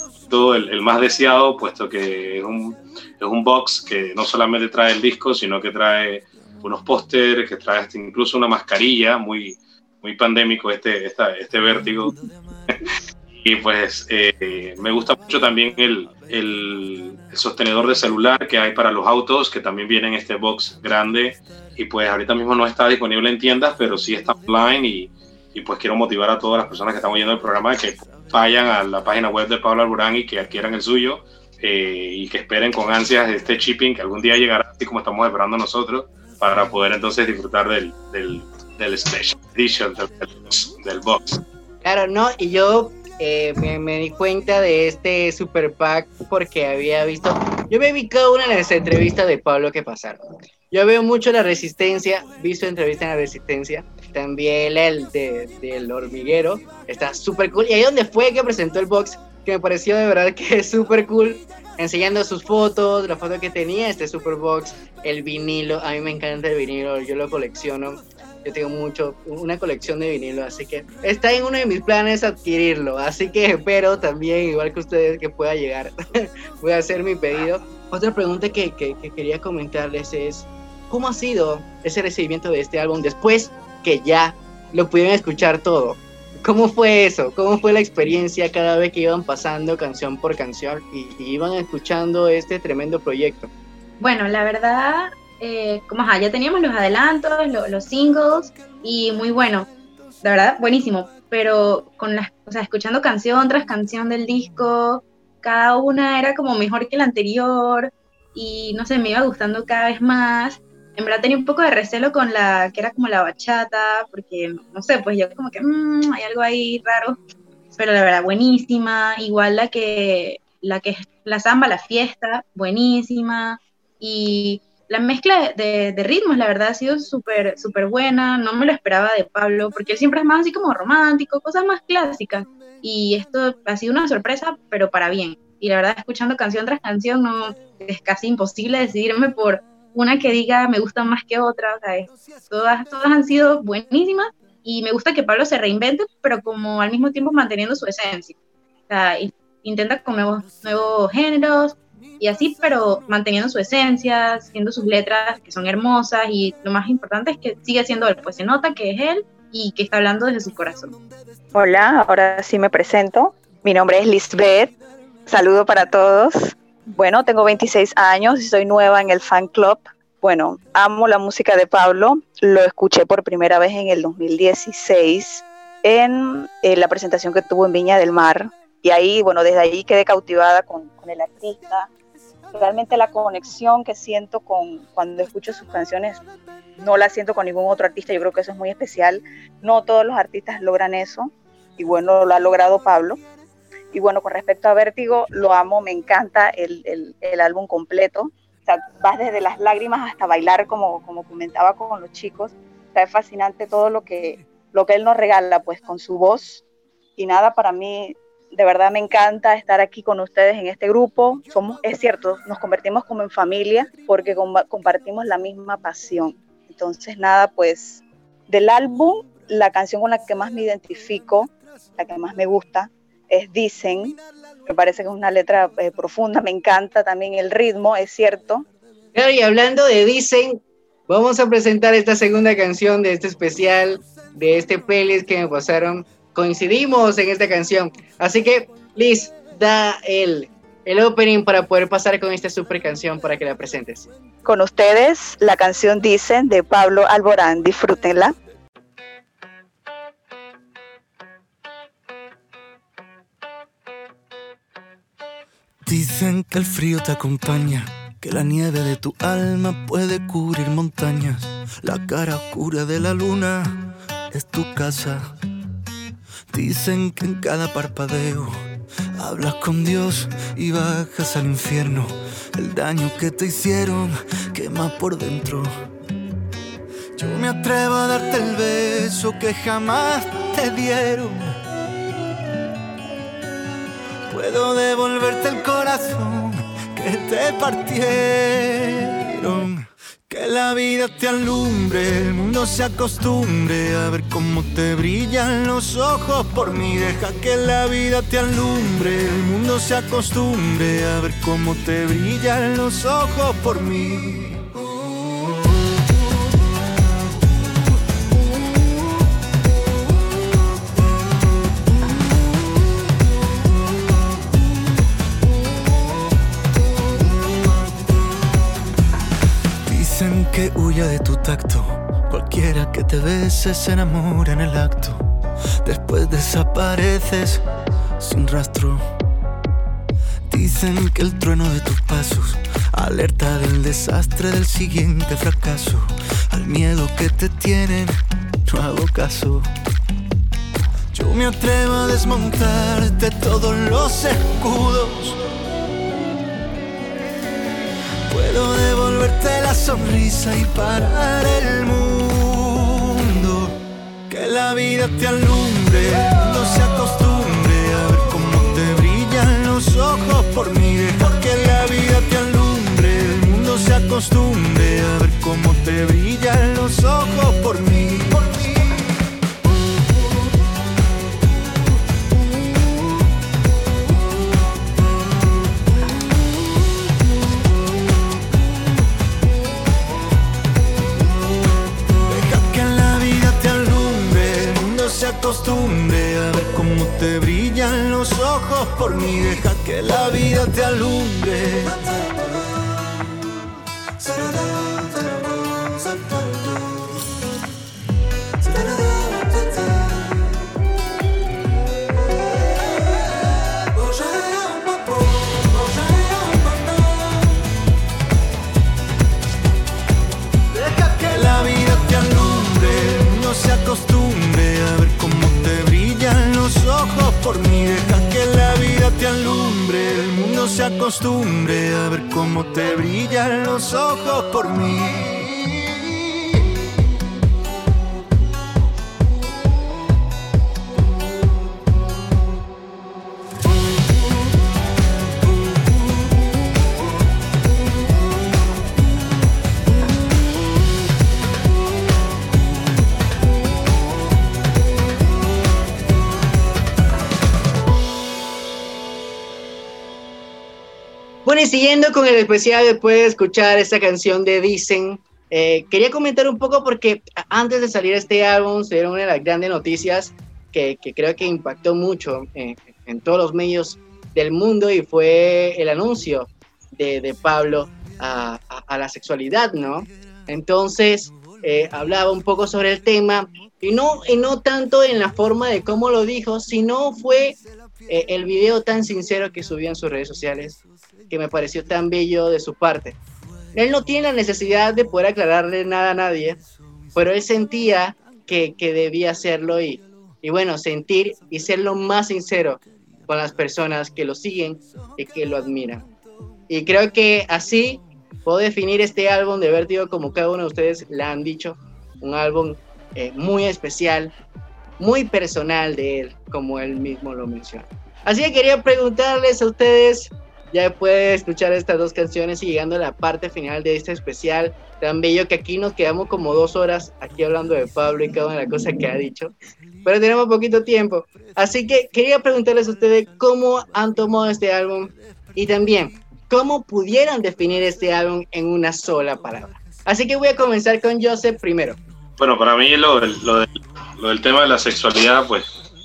el, más deseado, puesto que es un, es un box que no solamente trae el disco, sino que trae unos pósteres, que trae hasta incluso una mascarilla, muy, muy pandémico este, este vértigo. y pues eh, me gusta mucho también el, el, el sostenedor de celular que hay para los autos, que también viene en este box grande. Y pues ahorita mismo no está disponible en tiendas, pero sí está online y, y pues quiero motivar a todas las personas que están oyendo el programa que vayan a la página web de Pablo Alburán y que adquieran el suyo eh, y que esperen con ansias este shipping que algún día llegará, así como estamos esperando nosotros, para poder entonces disfrutar del, del, del Special Edition, del, del box. Claro, no, y yo eh, me, me di cuenta de este super pack porque había visto, yo me vi cada una de las entrevistas de Pablo que pasaron. Yo veo mucho la resistencia, visto entrevista en la resistencia, también el de, del hormiguero, está súper cool. Y ahí donde fue que presentó el box, que me pareció de verdad que es súper cool, enseñando sus fotos, la foto que tenía este super box, el vinilo, a mí me encanta el vinilo, yo lo colecciono. Yo tengo mucho, una colección de vinilo, así que está en uno de mis planes adquirirlo. Así que espero también, igual que ustedes, que pueda llegar. Voy a hacer mi pedido. Otra pregunta que, que, que quería comentarles es, ¿cómo ha sido ese recibimiento de este álbum después que ya lo pudieron escuchar todo? ¿Cómo fue eso? ¿Cómo fue la experiencia cada vez que iban pasando canción por canción y, iban escuchando este tremendo proyecto? Bueno, la verdad, eh, como ya teníamos los adelantos, lo- los singles, y muy bueno, la verdad, buenísimo, pero con las, o sea, escuchando canción tras canción del disco, cada una era como mejor que la anterior, y no sé, me iba gustando cada vez más. En verdad tenía un poco de recelo con la que era como la bachata, porque no sé, pues yo como que "Mm, hay algo ahí raro, pero la verdad buenísima, igual la que la que la samba, la fiesta, buenísima, y la mezcla de, de ritmos, la verdad, ha sido súper, súper buena. No me lo esperaba de Pablo, porque él siempre es más así como romántico, cosas más clásicas. Y esto ha sido una sorpresa, pero para bien. Y la verdad, escuchando canción tras canción, no, es casi imposible decidirme por una que diga me gusta más que otra. O todas, todas han sido buenísimas. Y me gusta que Pablo se reinvente, pero como al mismo tiempo manteniendo su esencia. O sea, in- intenta con nuevos, nuevos géneros, y así, pero manteniendo su esencia, haciendo sus letras que son hermosas y lo más importante es que sigue siendo él, pues se nota que es él y que está hablando desde su corazón. Hola, ahora sí me presento. Mi nombre es Lisbeth. Saludo para todos. Bueno, tengo 26 años y soy nueva en el fan club. Bueno, amo la música de Pablo. Lo escuché por primera vez en el 2016 en eh, la presentación que tuvo en Viña del Mar. Y ahí, bueno, desde ahí quedé cautivada con, con el artista. Realmente la conexión que siento con cuando escucho sus canciones no la siento con ningún otro artista. Yo creo que eso es muy especial. No todos los artistas logran eso. Y bueno, lo ha logrado Pablo. Y bueno, con respecto a Vértigo, lo amo, me encanta el, el, el álbum completo. O sea, vas desde las lágrimas hasta bailar, como, como comentaba con los chicos. O sea, es fascinante todo lo que, lo que él nos regala, pues, con su voz. Y nada, para mí, de verdad me encanta estar aquí con ustedes en este grupo. Somos, es cierto, nos convertimos como en familia porque compartimos la misma pasión. Entonces, nada, pues, del álbum, la canción con la que más me identifico, la que más me gusta, es Dicen. Me parece que es una letra eh, profunda, me encanta también el ritmo, es cierto. Claro, y hablando de Dicen, vamos a presentar esta segunda canción de este especial, de este playlist que me pasaron. Coincidimos en esta canción. Así que, Liz, da el, el opening para poder pasar con esta super canción para que la presentes. Con ustedes, la canción Dicen de Pablo Alborán, disfrútenla. Dicen que el frío te acompaña, que la nieve de tu alma puede cubrir montañas. La cara oscura de la luna es tu casa. Dicen que en cada parpadeo hablas con Dios y bajas al infierno. El daño que te hicieron quema por dentro. Yo me atrevo a darte el beso que jamás te dieron. Puedo devolverte el corazón que te partieron. Que la vida te alumbre, el mundo se acostumbre a ver cómo te brillan los ojos por mí. Deja que la vida te alumbre, el mundo se acostumbre a ver cómo te brillan los ojos por mí. Cualquiera que te bese se enamora en el acto. Después desapareces sin rastro. Dicen que el trueno de tus pasos alerta del desastre del siguiente fracaso. Al miedo que te tienen, no hago caso. Yo me atrevo a desmontarte todos los escudos. Puedo sonrisa y parar el mundo. Que la vida te alumbre, no se acostumbre a ver cómo te brillan los ojos por mí. Deja que la vida te alumbre, el mundo se acostumbre a ver cómo te brillan los ojos por mí. Acostumbre a ver cómo te brillan los ojos por mí. Deja que la vida te alumbre. Acostumbre a ver cómo te brillan los ojos por mí. Siguiendo con el especial, después de escuchar esta canción de Dicen, eh, quería comentar un poco porque antes de salir este álbum se dieron una de las grandes noticias que, que creo que impactó mucho en, en todos los medios del mundo y fue el anuncio de, de Pablo a, a- a la sexualidad, ¿no? Entonces, eh, hablaba un poco sobre el tema y no, y no tanto en la forma de cómo lo dijo, sino fue eh, el video tan sincero que subió en sus redes sociales que me pareció tan bello de su parte. Él no tiene la necesidad de poder aclararle nada a nadie, pero él sentía que, que debía hacerlo y, y bueno, sentir y ser lo más sincero con las personas que lo siguen y que lo admiran. Y creo que así puedo definir este álbum de Vértigo como cada uno de ustedes le han dicho, un álbum eh, muy especial, muy personal de él, como él mismo lo menciona. Así que quería preguntarles a ustedes, ya después de escuchar estas dos canciones y llegando a la parte final de este especial tan bello que aquí nos quedamos como dos horas aquí hablando de Pablo y cada una de las cosas que ha dicho, pero tenemos poquito tiempo. Así que quería preguntarles a ustedes cómo han tomado este álbum y también cómo pudieran definir este álbum en una sola palabra. Así que voy a comenzar con Joseph primero. Bueno, para mí lo, lo, del, lo del tema de la sexualidad, pues,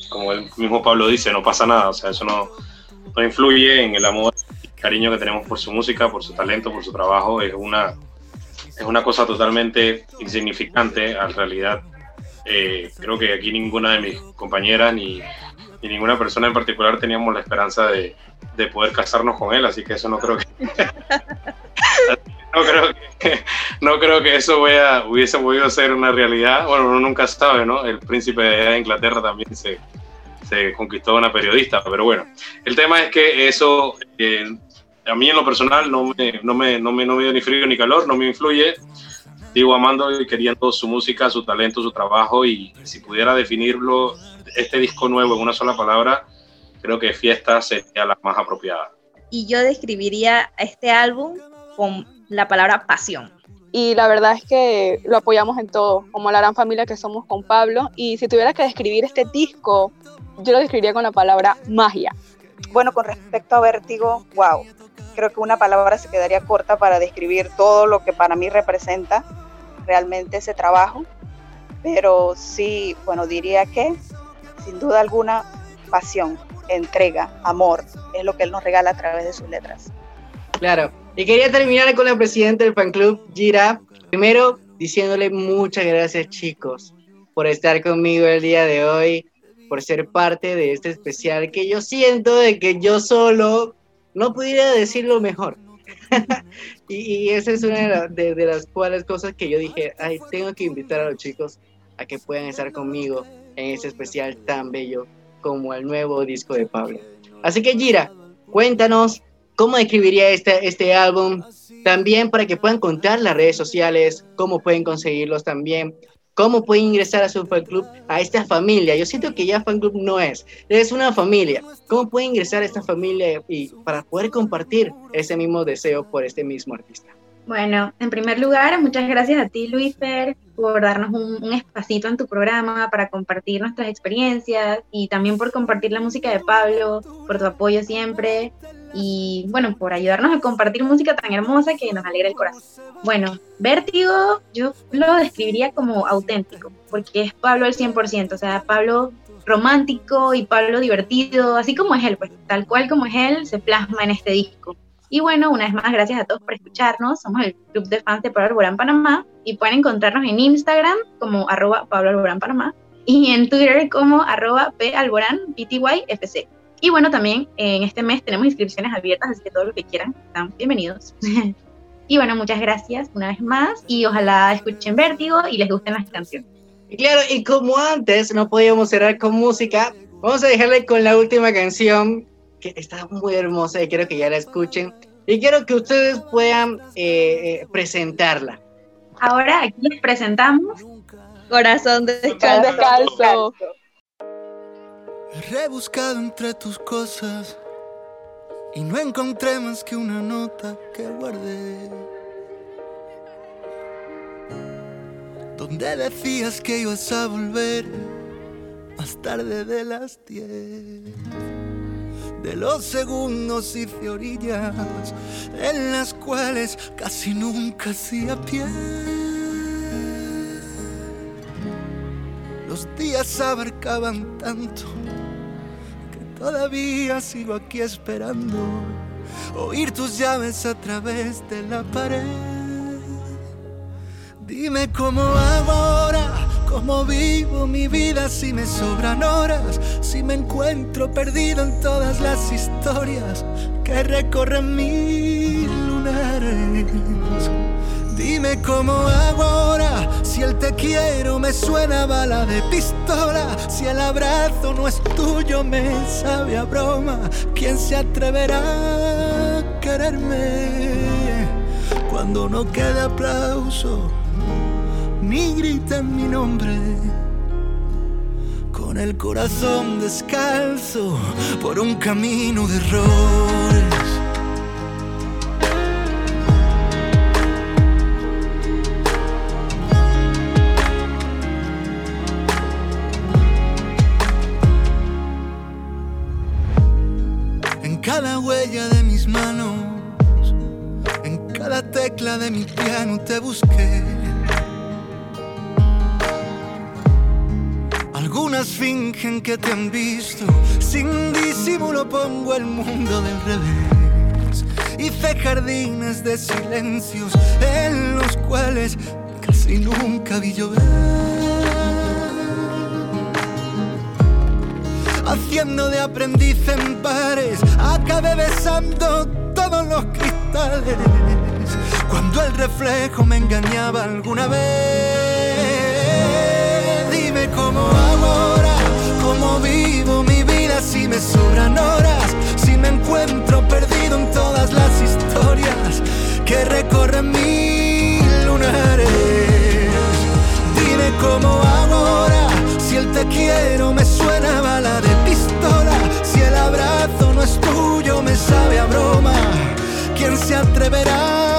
como el mismo Pablo dice, no pasa nada, o sea, eso no, no influye en el amor, el cariño que tenemos por su música, por su talento, por su trabajo, es una, es una cosa totalmente insignificante, en realidad. eh, creo que aquí ninguna de mis compañeras ni, ni ninguna persona en particular teníamos la esperanza de, de poder casarnos con él, así que eso no creo que, no creo que, no creo que eso vea- hubiese podido ser una realidad. Bueno, uno nunca sabe, ¿no? El príncipe de Inglaterra también se, se conquistó a una periodista, pero bueno, el tema es que eso eh, a mí en lo personal no me, no, me, no, me, no me dio ni frío ni calor, no me influye. Sigo amando y queriendo su música, su talento, su trabajo y si pudiera definirlo, este disco nuevo en una sola palabra, creo que Fiesta sería la más apropiada. Y yo describiría este álbum con la palabra pasión. Y la verdad es que lo apoyamos en todo, como la gran familia que somos con Pablo. Y si tuviera que describir este disco, yo lo describiría con la palabra magia. Bueno, con respecto a Vértigo, wow, creo que una palabra se quedaría corta para describir todo lo que para mí representa realmente ese trabajo, pero sí, bueno, diría que sin duda alguna pasión, entrega, amor, es lo que él nos regala a través de sus letras. Claro. Y quería terminar con la presidenta del fan club, Gira. Primero, diciéndole muchas gracias chicos por estar conmigo el día de hoy, por ser parte de este especial que yo siento de que yo solo no pudiera decirlo mejor. y, y, esa es una de, la, de, de, las cuales cosas que yo dije, ay, tengo que invitar a los chicos a que puedan estar conmigo en este especial tan bello como el nuevo disco de Pablo. Así que Gira, cuéntanos cómo describiría este, este álbum, también para que puedan contar las redes sociales, cómo pueden conseguirlos también, cómo pueden ingresar a su fan club, a esta familia. Yo siento que ya fan club no es, es una familia. ¿Cómo pueden ingresar a esta familia y para poder compartir ese mismo deseo por este mismo artista? Bueno, en primer lugar, muchas gracias a ti, Luisfer, por darnos un, un, espacito en tu programa para compartir nuestras experiencias y también por compartir la música de Pablo, por tu apoyo siempre y bueno, por ayudarnos a compartir música tan hermosa que nos alegra el corazón. Bueno, Vértigo yo lo describiría como auténtico, porque es Pablo al 100%, o sea, Pablo romántico y Pablo divertido, así como es él, pues tal cual como es él, se plasma en este disco. Y bueno, una vez más, gracias a todos por escucharnos. Somos el club de fans de Pablo Alborán Panamá y pueden encontrarnos en Instagram como arroba Pablo Alborán Panamá y en Twitter como arroba Alborán PTYFC. Y bueno, también en este mes tenemos inscripciones abiertas, así que todos los que quieran están bienvenidos. y bueno, muchas gracias una vez más y ojalá escuchen Vértigo y les gusten las canciones. Claro, y como antes no podíamos cerrar con música, vamos a dejarle con la última canción que está muy hermosa y quiero que ya la escuchen y quiero que ustedes puedan eh, eh, presentarla. Ahora aquí les presentamos Corazón descalzo. descalzo. He rebuscado entre tus cosas y no encontré más que una nota que guardé. Donde decías que ibas a volver más tarde de las 10 de los segundos hice orillas en las cuales casi nunca hacía pie. Los días abarcaban tanto que todavía sigo aquí esperando oír tus llaves a través de la pared. Dime cómo hago ahora cómo vivo mi vida si me sobran horas, si me encuentro perdido en todas las historias que recorren mil lunares. Dime cómo hago ahora, si el te quiero me suena bala de pistola, si el abrazo no es tuyo me sabe a broma, ¿quién se atreverá a quererme cuando no quede aplauso? ni gritan mi nombre. Con el corazón descalzo por un camino de errores. De mi piano te busqué. Algunas fingen que te han visto, sin disimulo pongo el mundo del revés. Hice jardines de silencios en los cuales casi nunca vi llover. Haciendo de aprendiz en pares, acabé besando todos los cristales. Cuando el reflejo me engañaba alguna vez, dime cómo hago ahora, cómo vivo mi vida si me sobran horas, si me encuentro perdido en todas las historias que recorren mil lunares. Dime cómo hago ahora, si el te quiero me suena a bala de pistola, si el abrazo no es tuyo me sabe a broma, ¿quién se atreverá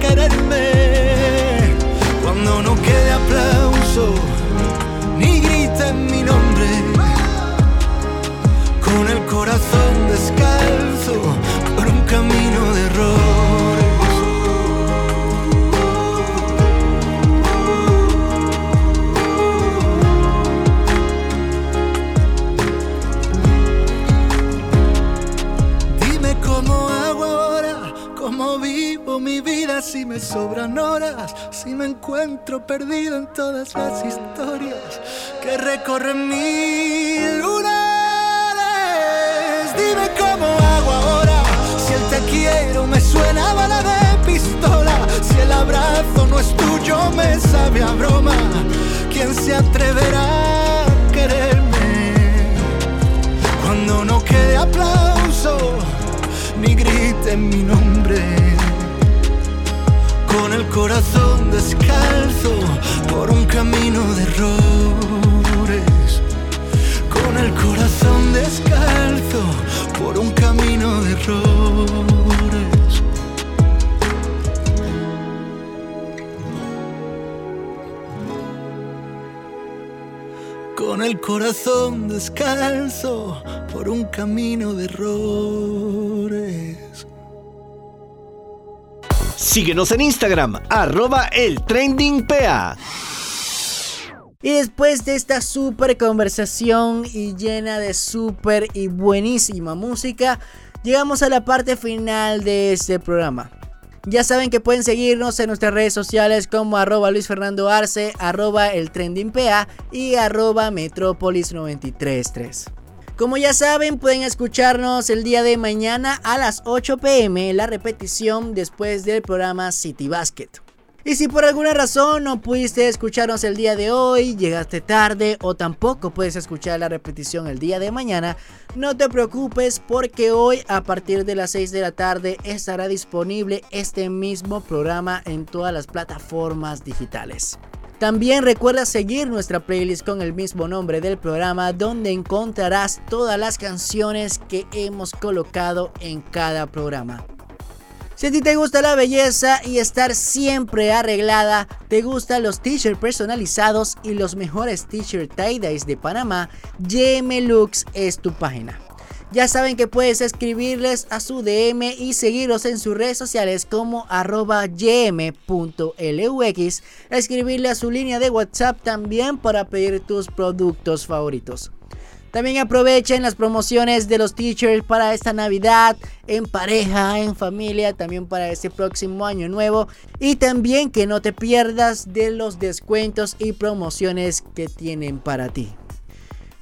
quererme cuando no quede aplauso? ni griten mi nombre. Con el corazón descalzo por un camino de errores. Si me sobran horas, si me encuentro perdido en todas las historias que recorren mil lunares. Dime cómo hago ahora, si el te quiero me suena bala de pistola, si el abrazo no es tuyo me sabe a broma, ¿quién se atreverá a quererme cuando no quede aplauso? ni griten mi nombre. Con el corazón descalzo por un camino de errores. Con el corazón descalzo por un camino de errores. Con el corazón descalzo por un camino de errores. Síguenos en Instagram, arroba el trending. Y después de esta super conversación y llena de super y buenísima música, llegamos a la parte final de este programa. Ya saben que pueden seguirnos en nuestras redes sociales como arroba Luis Fernando Arce, arroba el trending y arroba Metrópolis 933. Como ya saben, pueden escucharnos el día de mañana a las 8 pm la repetición después del programa City Basket. Y si por alguna razón no pudiste escucharnos el día de hoy, llegaste tarde o tampoco puedes escuchar la repetición el día de mañana, no te preocupes porque hoy a partir de las 6 de la tarde estará disponible este mismo programa en todas las plataformas digitales. También recuerda seguir nuestra playlist con el mismo nombre del programa donde encontrarás todas las canciones que hemos colocado en cada programa. Si a ti te gusta la belleza y estar siempre arreglada, te gustan los t-shirts personalizados y los mejores t-shirt tie-dyes de Panamá, Looks es tu página. Ya saben que puedes escribirles a su DM y seguirlos en sus redes sociales como arroba ym.lux, escribirle a su línea de WhatsApp también para pedir tus productos favoritos. También aprovechen las promociones de los teachers para esta Navidad, en pareja, en familia, también para este próximo año nuevo. Y también que no te pierdas de los descuentos y promociones que tienen para ti.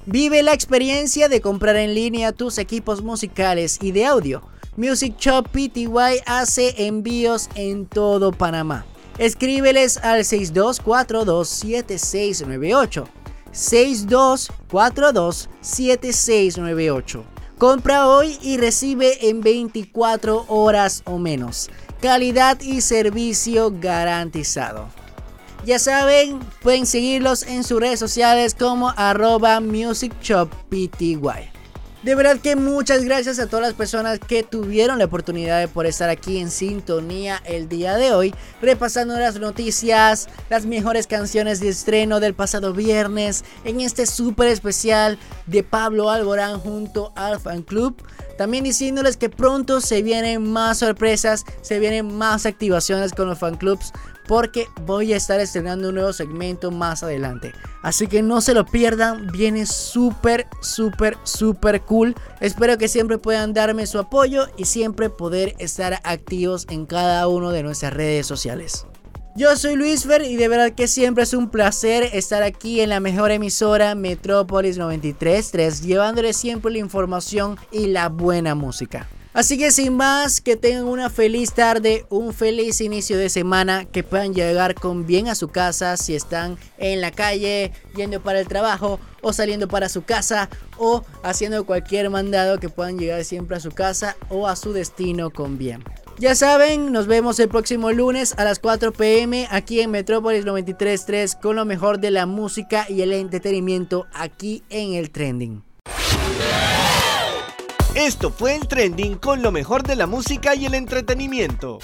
Vive la experiencia de comprar en línea tus equipos musicales y de audio. Music Shop PTY hace envíos en todo Panamá. Escríbeles al 62427698. 62427698. Compra hoy y recibe en 24 horas o menos. Calidad y servicio garantizado. Ya saben, pueden seguirlos en sus redes sociales como arroba Music Shop PTY. De verdad que muchas gracias a todas las personas que tuvieron la oportunidad de por estar aquí en sintonía el día de hoy, repasando las noticias, las mejores canciones de estreno del pasado viernes, en este súper especial de Pablo Alborán junto al fan club. También diciéndoles que pronto se vienen más sorpresas, se vienen más activaciones con los fan clubs porque voy a estar estrenando un nuevo segmento más adelante. Así que no se lo pierdan, viene súper, súper, súper cool. Espero que siempre puedan darme su apoyo y siempre poder estar activos en cada una de nuestras redes sociales. Yo soy Luis Fer y de verdad que siempre es un placer estar aquí en la mejor emisora Metrópolis 93.3, llevándole siempre la información y la buena música. Así que sin más, que tengan una feliz tarde, un feliz inicio de semana, que puedan llegar con bien a su casa si están en la calle, yendo para el trabajo o saliendo para su casa o haciendo cualquier mandado que puedan llegar siempre a su casa o a su destino con bien. Ya saben, nos vemos el próximo lunes a las 4 pm aquí en Metrópolis 93.3 con lo mejor de la música y el entretenimiento aquí en el trending. Esto fue el trending con lo mejor de la música y el entretenimiento.